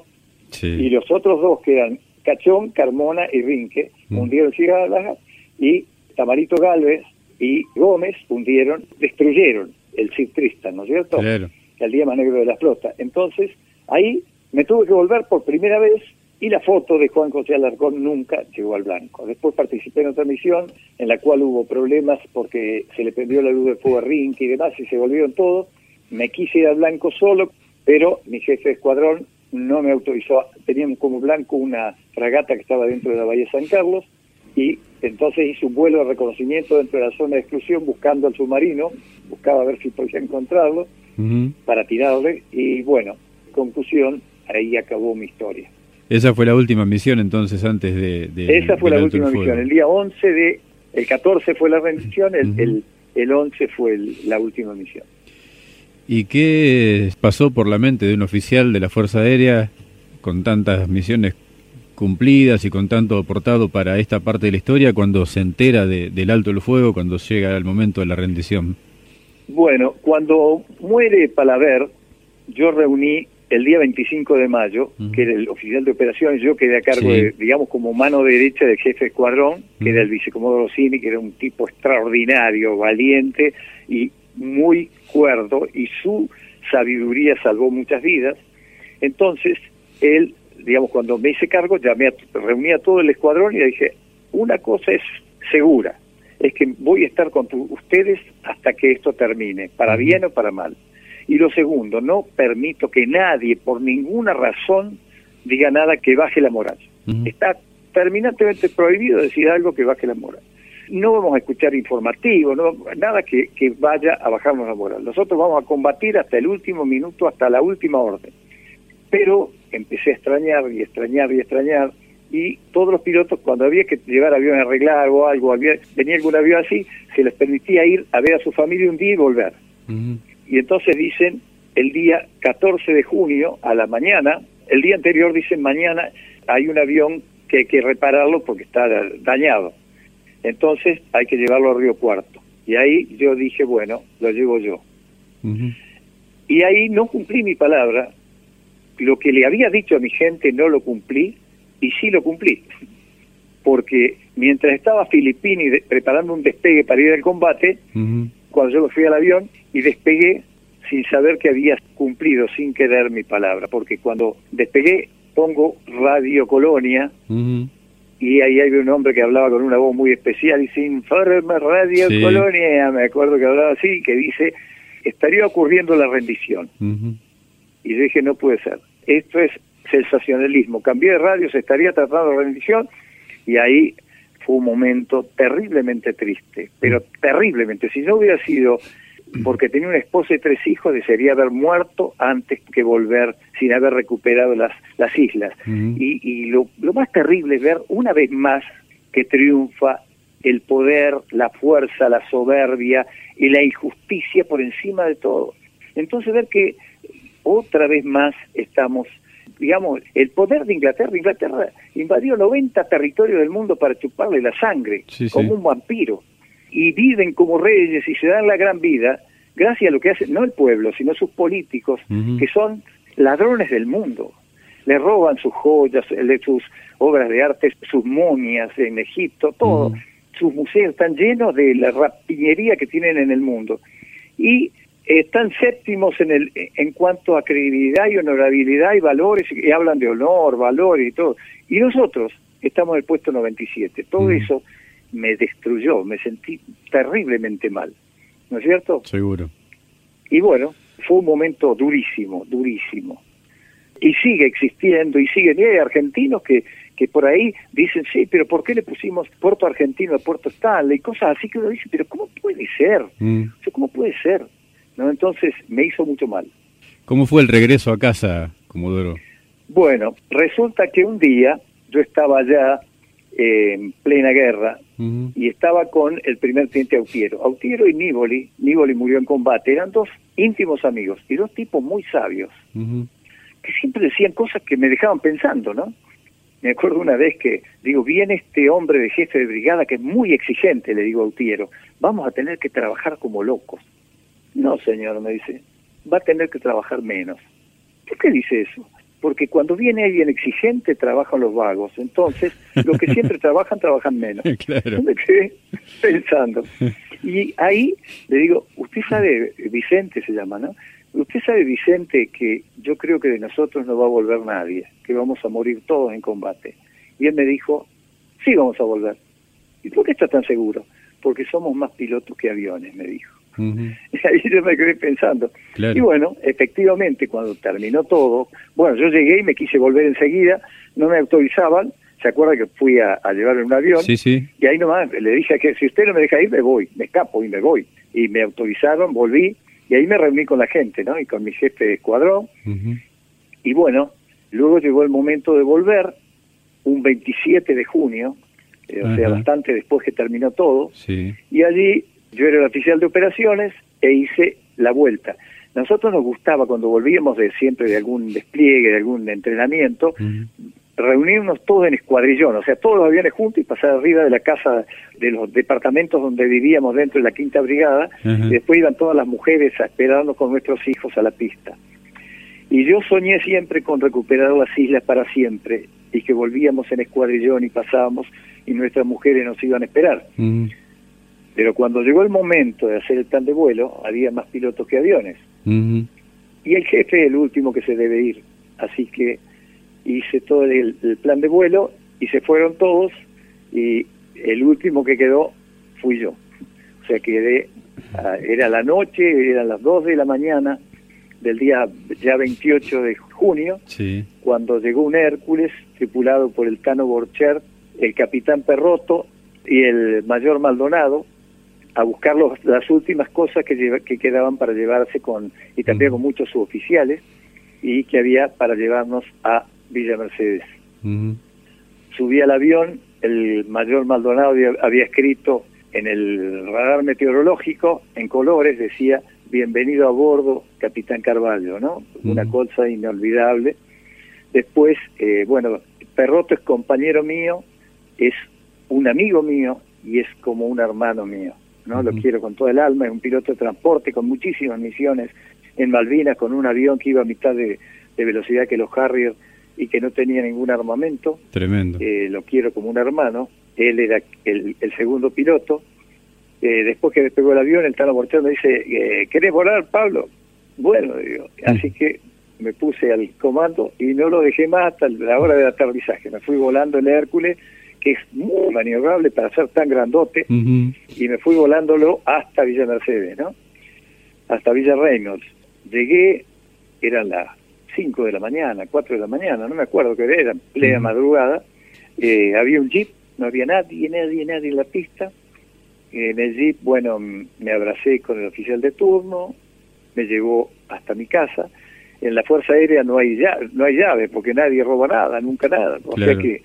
y los otros dos que eran Cachón, Carmona y Rinque, hundieron Sir Galahad, y Tamarito Galvez y Gómez hundieron, destruyeron el Sir Tristan, ¿no es cierto? El día más negro de la flota. Entonces, ahí me tuve que volver por primera vez y la foto de Juan José Alarcón nunca llegó al blanco. Después participé en otra misión en la cual hubo problemas porque se le prendió la luz de fuego a Rinque y demás y se volvieron todos me quise ir al blanco solo, pero mi jefe de escuadrón no me autorizó. Teníamos como blanco una fragata que estaba dentro de la Bahía San Carlos y entonces hice un vuelo de reconocimiento dentro de la zona de exclusión buscando al submarino, buscaba ver si podía encontrarlo para tirarle y bueno, conclusión, ahí acabó mi historia. Esa fue la última misión entonces antes de... Esa fue la última misión, el día 11 de... El 14 fue la rendición, el, el, el 11 fue la última misión. ¿Y qué pasó por la mente de un oficial de la Fuerza Aérea con tantas misiones cumplidas y con tanto aportado para esta parte de la historia cuando se entera del alto el fuego, cuando llega el momento de la rendición? Bueno, cuando muere Palaver, yo reuní el día 25 de mayo, que era el oficial de operaciones, yo quedé a cargo, de, digamos, como mano derecha del jefe de escuadrón, que era el vicecomodoro Cini, que era un tipo extraordinario, valiente y muy cuerdo y su sabiduría salvó muchas vidas. Entonces, él, digamos, cuando me hice cargo, llamé a, reuní a todo el escuadrón y le dije, una cosa es segura, es que voy a estar con ustedes hasta que esto termine, para bien o para mal. Y lo segundo, no permito que nadie, por ninguna razón, diga nada que baje la moral. Está terminantemente prohibido decir algo que baje la moral no vamos a escuchar informativo, no, nada que, que vaya a bajarnos la moral. Nosotros vamos a combatir hasta el último minuto, hasta la última orden. Pero empecé a extrañar y extrañar y extrañar y todos los pilotos cuando había que llevar avión a arreglar o algo, había, venía algún avión así, se les permitía ir a ver a su familia un día y volver. Y entonces dicen, el día 14 de junio a la mañana, el día anterior dicen mañana hay un avión que hay que repararlo porque está dañado. Entonces hay que llevarlo a Río Cuarto. Y ahí yo dije, bueno, lo llevo yo. Y ahí no cumplí mi palabra. Lo que le había dicho a mi gente no lo cumplí y sí lo cumplí. Porque mientras estaba Filippini preparando un despegue para ir al combate, cuando yo me fui al avión y despegué sin saber que había cumplido, sin querer mi palabra. Porque cuando despegué pongo Radio Colonia, y ahí hay un hombre que hablaba con una voz muy especial y sin informe Radio Colonia, me acuerdo que hablaba así, que dice, estaría ocurriendo la rendición. Y yo dije, no puede ser, esto es sensacionalismo, cambié de radio, se estaría tratando de rendición, y ahí fue un momento terriblemente triste, pero terriblemente, si no hubiera sido porque tenía una esposa y tres hijos, desearía haber muerto antes que volver sin haber recuperado las, las islas. Y, y lo, lo más terrible es ver una vez más que triunfa el poder, la fuerza, la soberbia y la injusticia por encima de todo. Entonces ver que otra vez más estamos, digamos, el poder de Inglaterra, Inglaterra invadió 90 territorios del mundo para chuparle la sangre, como un vampiro y viven como reyes y se dan la gran vida gracias a lo que hace no el pueblo, sino sus políticos, que son ladrones del mundo. Le roban sus joyas, sus obras de arte, sus momias en Egipto, todo. Sus museos están llenos de la rapiñería que tienen en el mundo. Y están séptimos en el en cuanto a credibilidad y honorabilidad y valores y hablan de honor, valor y todo. Y nosotros estamos en el puesto 97. Todo eso me destruyó, me sentí terriblemente mal. ¿No es cierto? Seguro. Y bueno, fue un momento durísimo, durísimo. Y sigue existiendo y siguen y hay argentinos que que por ahí dicen, sí, pero ¿por qué le pusimos Puerto Argentino a Puerto Stanley? Y cosas así que uno dice, pero ¿cómo puede ser? Mm. ¿Cómo puede ser? ¿no? Entonces me hizo mucho mal. ¿Cómo fue el regreso a casa, Comodoro? Bueno, resulta que un día yo estaba allá en plena guerra y estaba con el primer teniente Autiero. Autiero y Niboli, Niboli murió en combate, eran dos íntimos amigos y dos tipos muy sabios que siempre decían cosas que me dejaban pensando, ¿no? Me acuerdo una vez que, digo, viene este hombre de jefe de brigada que es muy exigente, le digo a Autiero, vamos a tener que trabajar como locos. No, señor, me dice, va a tener que trabajar menos. ¿Por qué dice eso? Porque cuando viene alguien exigente, trabajan los vagos. Entonces, los que siempre trabajan, trabajan menos. Claro. Me quedé pensando. Y ahí le digo, usted sabe, Vicente se llama, ¿no? Usted sabe, Vicente, que yo creo que de nosotros no va a volver nadie, que vamos a morir todos en combate. Y él me dijo, sí vamos a volver. ¿Y por qué está tan seguro? Porque somos más pilotos que aviones, me dijo. Y ahí yo me quedé pensando. Y bueno, efectivamente, cuando terminó todo, bueno, yo llegué y me quise volver enseguida, no me autorizaban, ¿se acuerda que fui a, llevar en un avión? Sí, sí. Y ahí nomás le dije que si usted no me deja ir, me voy, me escapo y me voy. Y me autorizaron, volví, y ahí me reuní con la gente, ¿no? Y con mi jefe de escuadrón. Y bueno, luego llegó el momento de volver, un 27 de junio, eh, o sea, bastante después que terminó todo. Sí. Y allí yo era el oficial de operaciones e hice la vuelta. Nosotros nos gustaba cuando volvíamos de siempre de algún despliegue, de algún entrenamiento, reunirnos todos en escuadrillón, o sea, todos los aviones juntos y pasar arriba de la casa de los departamentos donde vivíamos dentro de la quinta brigada, y después iban todas las mujeres a esperarnos con nuestros hijos a la pista. Y yo soñé siempre con recuperar las islas para siempre y que volvíamos en escuadrillón y pasábamos y nuestras mujeres nos iban a esperar. Pero cuando llegó el momento de hacer el plan de vuelo, había más pilotos que aviones. Y el jefe es el último que se debe ir. Así que hice todo el, plan de vuelo y se fueron todos y el último que quedó fui yo. O sea, quedé, ah, era la noche, eran las 2 de la mañana del día ya 28 de junio, cuando llegó un Hércules tripulado por el Cano Borcher, el capitán Perroto y el mayor Maldonado, a buscar las últimas cosas que, que quedaban para llevarse con, y también con muchos suboficiales, y que había para llevarnos a Villa Mercedes. Subí al avión, el mayor Maldonado había, escrito en el radar meteorológico, en colores, decía, bienvenido a bordo, Capitán Carvalho, ¿no? Una cosa inolvidable. Después, eh, bueno, Perroto es compañero mío, es un amigo mío y es como un hermano mío. ¿No? Lo quiero con todo el alma, es un piloto de transporte con muchísimas misiones en Malvinas, con un avión que iba a mitad de, velocidad que los Harrier y que no tenía ningún armamento. Tremendo. Eh, lo quiero como un hermano. Él era el, segundo piloto. Eh, después que despegó el avión, el Tano Mortel me dice, eh, ¿querés volar, Pablo? Bueno, digo, así que me puse al comando y no lo dejé más hasta la hora del aterrizaje. Me fui volando el Hércules que es muy maniobrable para ser tan grandote, y me fui volándolo hasta Villa Mercedes, ¿no? Hasta Villa Reynolds. Llegué, eran las 5 de la mañana, 4 de la mañana, no me acuerdo qué era, plena madrugada, eh, había un jeep, no había nadie, nadie, nadie en la pista. En el jeep, bueno, me abracé con el oficial de turno, me llevó hasta mi casa. En la Fuerza Aérea no hay llave, no hay llave porque nadie roba nada, nunca nada. O sea que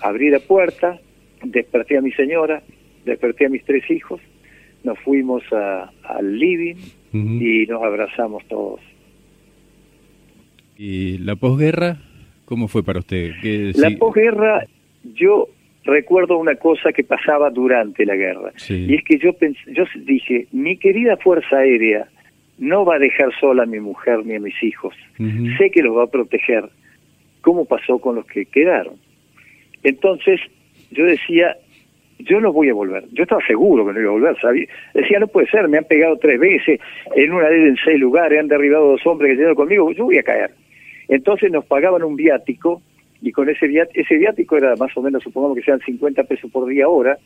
abrí la puerta, desperté a mi señora, desperté a mis tres hijos, nos fuimos al living y nos abrazamos todos. ¿Y la posguerra? ¿Cómo fue para usted? la posguerra, yo recuerdo una cosa que pasaba durante la guerra. Y es que yo, yo dije, mi querida Fuerza Aérea no va a dejar sola a mi mujer ni a mis hijos. Sé que los va a proteger. ¿Cómo pasó con los que quedaron? Entonces, yo decía, yo no voy a volver. Yo estaba seguro que no iba a volver. ¿sabía? Decía, no puede ser, me han pegado tres veces, en una vez en seis lugares, han derribado dos hombres que llegaron conmigo, yo voy a caer. Entonces nos pagaban un viático, y con ese viático, ese viático era más o menos, supongamos que sean 50 pesos por día hora,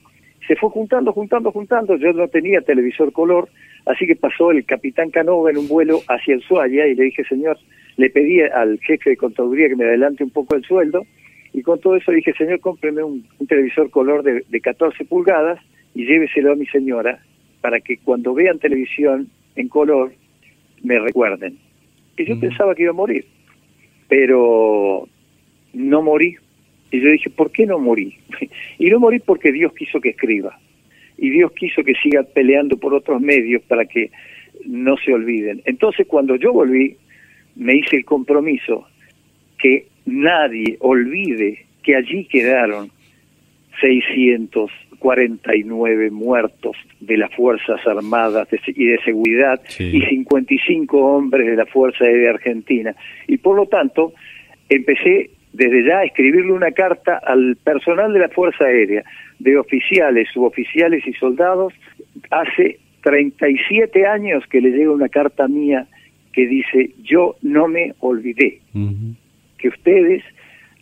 se fue juntando, juntando, juntando. Yo no tenía televisor color, así que pasó el capitán Canova en un vuelo hacia el Suaya y le dije, señor, le pedí al jefe de contaduría que me adelante un poco el sueldo y con todo eso dije, señor, cómpreme un, televisor color de, de 14 pulgadas y lléveselo a mi señora para que cuando vean televisión en color me recuerden. Y yo pensaba que iba a morir, pero no morí. Y yo dije, ¿por qué no morí? y no morí porque Dios quiso que escriba. Y Dios quiso que siga peleando por otros medios para que no se olviden. Entonces, cuando yo volví, me hice el compromiso que nadie olvide que allí quedaron 649 muertos de las Fuerzas Armadas y de Seguridad y 55 hombres de la Fuerza Aérea Argentina. Y por lo tanto, empecé desde ya a escribirle una carta al personal de la Fuerza Aérea, de oficiales, suboficiales y soldados. Hace 37 años que le llega una carta mía que dice, yo no me olvidé que ustedes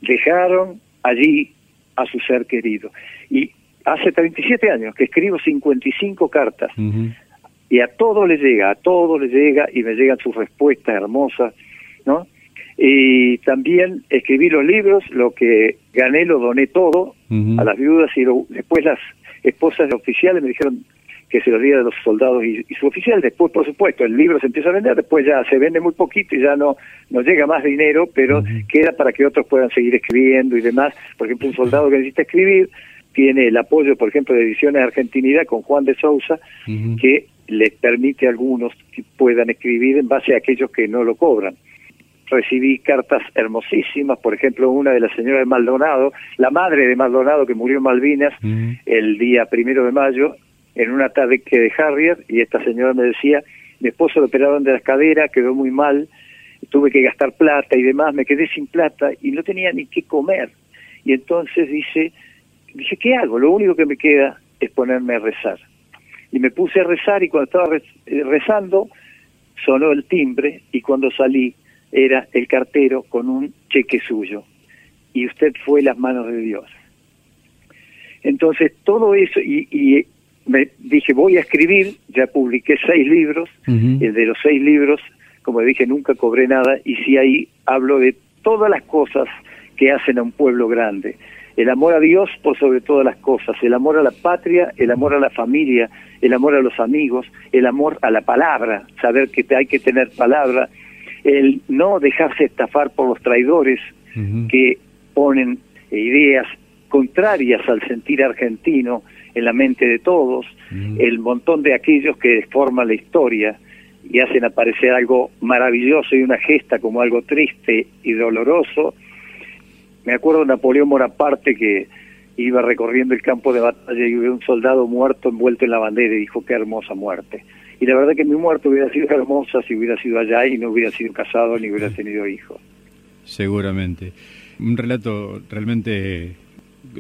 dejaron allí a su ser querido. Y hace 37 años que escribo 55 cartas y a todo le llega, a todo le llega y me llegan sus respuestas hermosas, ¿no? Y también escribí los libros, lo que gané lo doné todo a las viudas y después las esposas oficiales me dijeron, que se lo diga de los soldados y, su oficial. Después, por supuesto, el libro se empieza a vender, después ya se vende muy poquito y ya no, no llega más dinero, pero queda para que otros puedan seguir escribiendo y demás. Por ejemplo, un soldado que necesita escribir tiene el apoyo, por ejemplo, de Ediciones Argentinidad con Juan de Sousa, que les permite a algunos que puedan escribir en base a aquellos que no lo cobran recibí cartas hermosísimas, por ejemplo, una de la señora de Maldonado, la madre de Maldonado que murió en Malvinas el día primero de mayo, en una tarde que de Harrier y esta señora me decía, mi esposo lo operaron de la cadera, quedó muy mal, tuve que gastar plata y demás, me quedé sin plata y no tenía ni qué comer. Y entonces dice, dice, ¿qué hago? Lo único que me queda es ponerme a rezar. Y me puse a rezar y cuando estaba eh, rezando sonó el timbre y cuando salí era el cartero con un cheque suyo. Y usted fue las manos de Dios. Entonces todo eso, y, y me dije, voy a escribir, ya publiqué seis libros, el de los seis libros, como dije, nunca cobré nada, y si ahí hablo de todas las cosas que hacen a un pueblo grande. El amor a Dios por sobre todas las cosas, el amor a la patria, el amor a la familia, el amor a los amigos, el amor a la palabra, saber que hay que tener palabra, el no dejarse estafar por los traidores que ponen ideas contrarias al sentir argentino, en la mente de todos, mm. el montón de aquellos que deforman la historia y hacen aparecer algo maravilloso y una gesta como algo triste y doloroso. Me acuerdo de Napoleón Bonaparte que iba recorriendo el campo de batalla y vio un soldado muerto envuelto en la bandera y dijo, qué hermosa muerte. Y la verdad que mi muerte hubiera sido hermosa si hubiera sido allá y no hubiera sido casado ni hubiera tenido hijos. Seguramente. Un relato realmente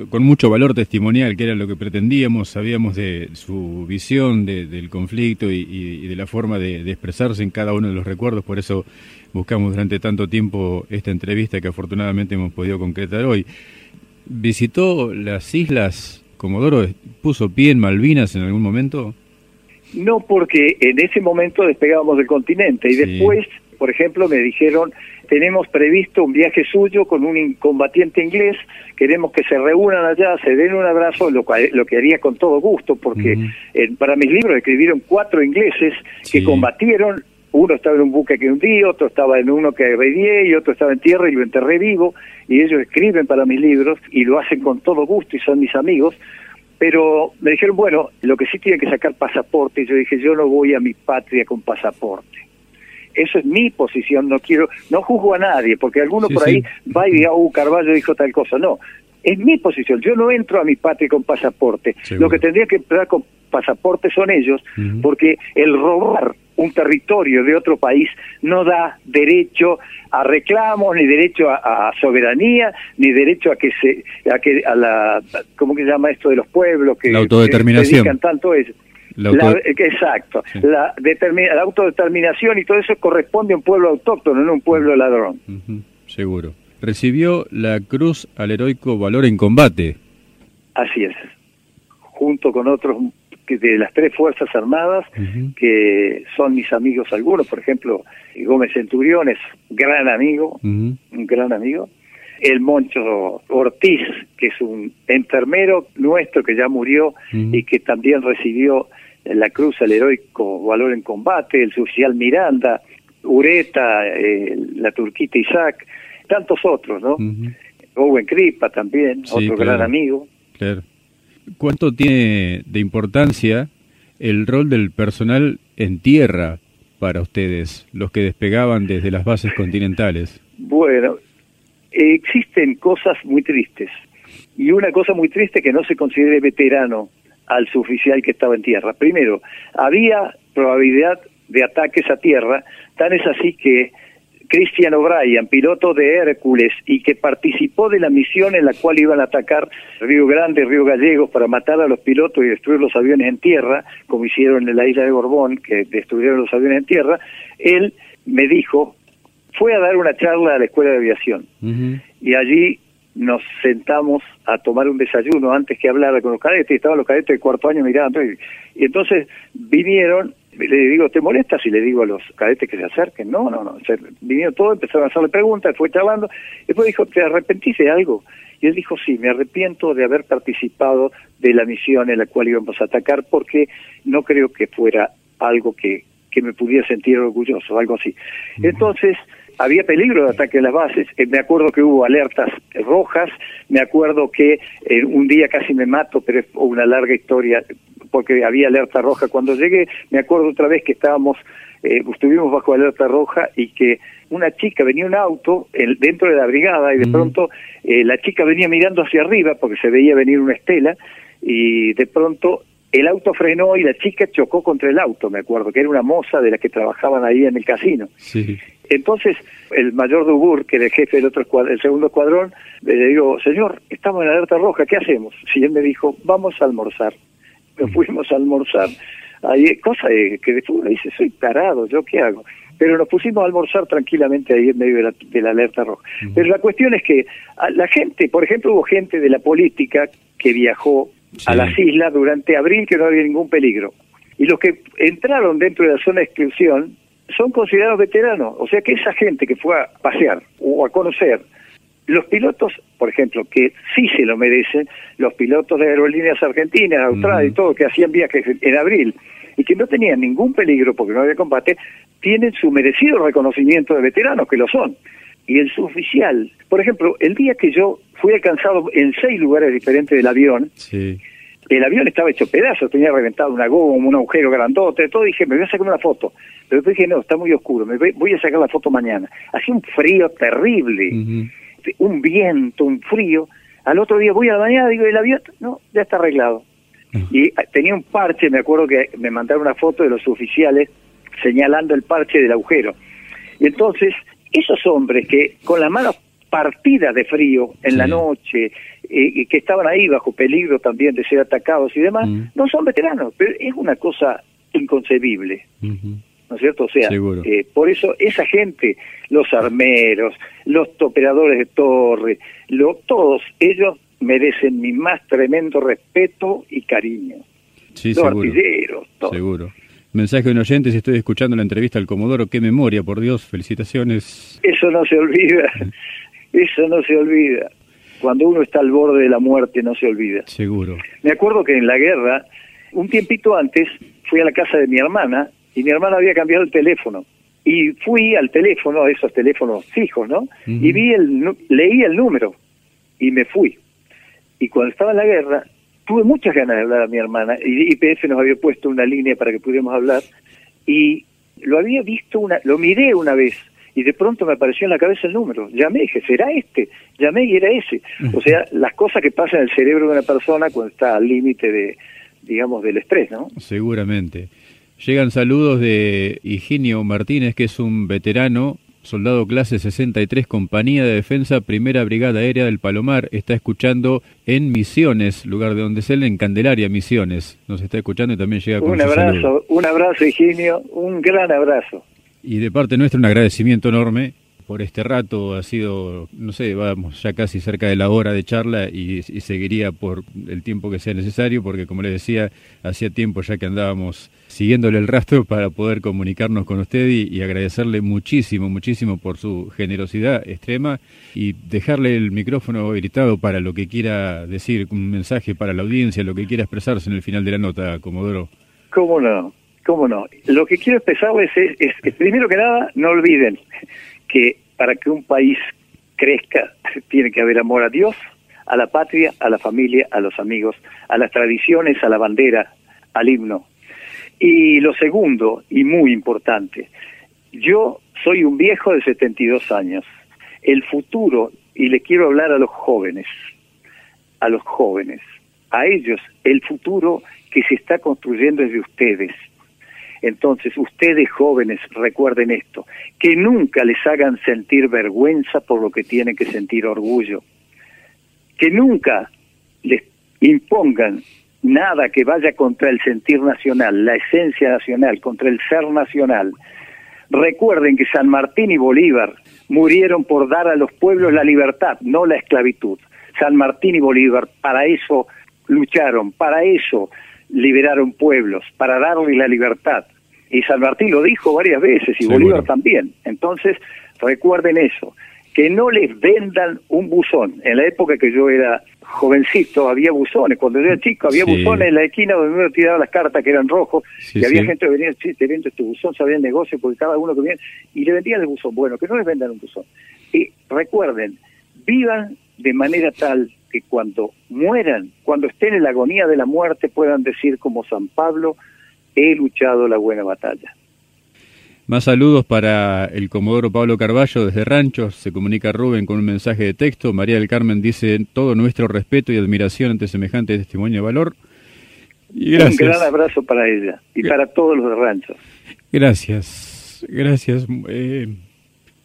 con mucho valor testimonial, que era lo que pretendíamos, sabíamos de su visión del conflicto y, de la forma de, expresarse en cada uno de los recuerdos, por eso buscamos durante tanto tiempo esta entrevista que afortunadamente hemos podido concretar hoy. ¿Visitó las islas Comodoro? ¿Puso pie en Malvinas en algún momento? No, porque en ese momento despegábamos del continente y después, por ejemplo, me dijeron tenemos previsto un viaje suyo con un combatiente inglés, queremos que se reúnan allá, se den un abrazo, lo, lo que haría con todo gusto, porque para mis libros escribieron cuatro ingleses que combatieron, uno estaba en un buque que hundí, otro estaba en uno que averié y otro estaba en tierra y lo enterré vivo, y ellos escriben para mis libros y lo hacen con todo gusto y son mis amigos, pero me dijeron, bueno, lo que sí tiene que sacar pasaporte, y yo dije, yo no voy a mi patria con pasaporte eso es mi posición, no quiero, no juzgo a nadie, porque alguno por ahí va y dice, oh, Carvalho dijo tal cosa, no, es mi posición, yo no entro a mi patria con pasaporte, lo que tendría que entrar con pasaporte son ellos, porque el robar un territorio de otro país no da derecho a reclamos, ni derecho a, soberanía, ni derecho a que se, a que a la, ¿cómo que se llama esto de los pueblos que la autodeterminación, tanto exacto, la, la autodeterminación y todo eso corresponde a un pueblo autóctono, no a un pueblo ladrón. seguro. Recibió la Cruz al Heroico Valor en Combate. Así es, junto con otros de las tres Fuerzas Armadas, que son mis amigos algunos, por ejemplo, Gómez Centurión es gran amigo, un gran amigo, el Moncho Ortiz, que es un enfermero nuestro que ya murió y que también recibió la Cruz al Heroico Valor en Combate, el social Miranda, Ureta, eh, la Turquita Isaac, tantos otros, ¿no? Owen Cripa también, otro gran amigo. Claro. ¿Cuánto tiene de importancia el rol del personal en tierra para ustedes, los que despegaban desde las bases continentales? Bueno, existen cosas muy tristes. Y una cosa muy triste que no se considere veterano al suboficial que estaba en tierra. Primero, había probabilidad de ataques a tierra, tan es así que Christian O'Brien, piloto de Hércules y que participó de la misión en la cual iban a atacar Río Grande, Río Gallegos para matar a los pilotos y destruir los aviones en tierra, como hicieron en la isla de Borbón, que destruyeron los aviones en tierra, él me dijo, fue a dar una charla a la escuela de aviación y allí nos sentamos a tomar un desayuno antes que hablar con los cadetes, y estaban los cadetes de cuarto año mirando, y, y entonces vinieron le digo, ¿te molesta si le digo a los cadetes que se acerquen? No, no, no. Se, vinieron todos, empezaron a hacerle preguntas, fue charlando. Después dijo, ¿te arrepentiste de algo? Y él dijo, sí, me arrepiento de haber participado de la misión en la cual íbamos a atacar porque no creo que fuera algo que, que me pudiera sentir orgulloso, algo así. Entonces, había peligro de ataque a las bases. Eh, me acuerdo que hubo alertas rojas, me acuerdo que eh, un día casi me mato, pero es una larga historia porque había alerta roja cuando llegué. Me acuerdo otra vez que estábamos, eh, estuvimos bajo alerta roja y que una chica venía un auto dentro de la brigada y de pronto eh, la chica venía mirando hacia arriba porque se veía venir una estela y de pronto el auto frenó y la chica chocó contra el auto, me acuerdo, que era una moza de las que trabajaban ahí en el casino. Entonces, el mayor Dugur, que era el jefe del otro el segundo escuadrón, le digo, señor, estamos en alerta roja, ¿qué hacemos? Y él me dijo, vamos a almorzar nos fuimos a almorzar. Ahí, cosa que después uno dice, soy tarado, ¿yo qué hago? Pero nos pusimos a almorzar tranquilamente ahí en medio de la, de la alerta roja. Pero la cuestión es que la gente, por ejemplo, hubo gente de la política que viajó a las islas durante abril que no había ningún peligro. Y los que entraron dentro de la zona de exclusión son considerados veteranos. O sea que esa gente que fue a pasear o a conocer los pilotos, por ejemplo, que sí se lo merecen, los pilotos de aerolíneas argentinas, Austral y todo, que hacían viajes en abril y que no tenían ningún peligro porque no había combate, tienen su merecido reconocimiento de veteranos, que lo son. Y el suboficial, por ejemplo, el día que yo fui alcanzado en seis lugares diferentes del avión, el avión estaba hecho pedazos, tenía reventado una goma, un agujero grandote, todo, dije, me voy a sacar una foto. Pero después dije, no, está muy oscuro, me voy a sacar la foto mañana. Hacía un frío terrible un viento, un frío. Al otro día voy a la mañana, digo, el avión, no, ya está arreglado. Y ah, tenía un parche, me acuerdo que me mandaron una foto de los oficiales señalando el parche del agujero. Y entonces, esos hombres que con las manos partidas de frío en la noche, y que estaban ahí bajo peligro también de ser atacados y demás, no son veteranos, pero es una cosa inconcebible. ¿no es cierto? O sea, eh, por eso esa gente, los armeros, los operadores de torre, lo, todos ellos merecen mi más tremendo respeto y cariño. Sí, los seguro. artilleros, todos. Seguro. Mensaje de un oyente, si estoy escuchando la entrevista al Comodoro, qué memoria, por Dios, felicitaciones. Eso no se olvida, eso no se olvida. Cuando uno está al borde de la muerte no se olvida. Seguro. Me acuerdo que en la guerra, un tiempito antes, fui a la casa de mi hermana y mi hermana había cambiado el teléfono. Y fui al teléfono, a esos teléfonos fijos, ¿no? Y vi el, leí el número y me fui. Y cuando estaba en la guerra, tuve muchas ganas de hablar a mi hermana. Y IPF nos había puesto una línea para que pudiéramos hablar. Y lo había visto, una, lo miré una vez. Y de pronto me apareció en la cabeza el número. Llamé, dije, ¿será este? Llamé y era ese. O sea, las cosas que pasan en el cerebro de una persona cuando está al límite de, digamos, del estrés, ¿no? Seguramente. Llegan saludos de Higinio Martínez, que es un veterano, soldado clase 63, Compañía de Defensa, Primera Brigada Aérea del Palomar. Está escuchando en Misiones, lugar de donde es él, en Candelaria, Misiones. Nos está escuchando y también llega con Un abrazo, un abrazo, Higinio, un gran abrazo. Y de parte nuestra, un agradecimiento enorme por este rato. Ha sido, no sé, vamos ya casi cerca de la hora de charla y, seguiría por el tiempo que sea necesario, porque como le decía, hacía tiempo ya que andábamos siguiéndole el rastro para poder comunicarnos con usted y, agradecerle muchísimo, muchísimo por su generosidad extrema y dejarle el micrófono habilitado para lo que quiera decir, un mensaje para la audiencia, lo que quiera expresarse en el final de la nota, Comodoro. ¿Cómo no? ¿Cómo no? Lo que quiero expresarles es primero que nada, no olviden que para que un país crezca tiene que haber amor a Dios, a la patria, a la familia, a los amigos, a las tradiciones, a la bandera, al himno. Y lo segundo, y muy importante, yo soy un viejo de 72 años. El futuro, y le quiero hablar a los jóvenes, a los jóvenes, a ellos, el futuro que se está construyendo es de ustedes. Entonces, ustedes jóvenes, recuerden esto, que nunca les hagan sentir vergüenza por lo que tienen que sentir orgullo, que nunca les impongan nada que vaya contra el sentir nacional, la esencia nacional, contra el ser nacional. Recuerden que San Martín y Bolívar murieron por dar a los pueblos la libertad, no la esclavitud. San Martín y Bolívar para eso lucharon, para eso liberaron pueblos, para darle la libertad. Y San Martín lo dijo varias veces y Bolívar también. Entonces, recuerden eso, que no les vendan un buzón. En la época que yo era jovencito había buzones, cuando yo era chico había buzones en la esquina donde uno tiraba las cartas que eran rojos y había gente que venía, sí, te vendo este buzón, sabía el negocio porque cada uno que viene y le vendían el buzón. Bueno, que no les vendan un buzón. Y recuerden, vivan de manera tal que cuando mueran, cuando estén en la agonía de la muerte, puedan decir como San Pablo, he luchado la buena batalla. Más saludos para el Comodoro Pablo Carballo desde Ranchos. Se comunica Rubén con un mensaje de texto. María del Carmen dice todo nuestro respeto y admiración ante semejante testimonio de valor. Y Un gran abrazo para ella y para todos los de Ranchos. Gracias, gracias. Eh,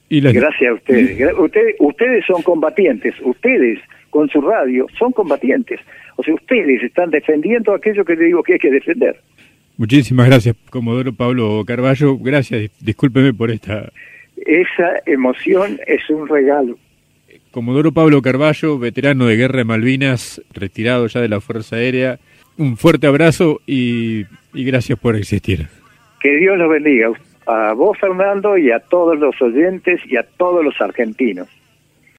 y Gracias a ustedes. ustedes. Ustedes son combatientes. Ustedes con su radio son combatientes. O sea, ustedes están defendiendo aquello que le digo que hay que defender. Muchísimas gracias, Comodoro Pablo Carballo. Gracias, discúlpeme por esta... Esa emoción es un regalo. Comodoro Pablo Carballo, veterano de Guerra de Malvinas, retirado ya de la Fuerza Aérea. Un fuerte abrazo y, y gracias por existir. Que Dios los bendiga a vos, Fernando, y a todos los oyentes y a todos los argentinos.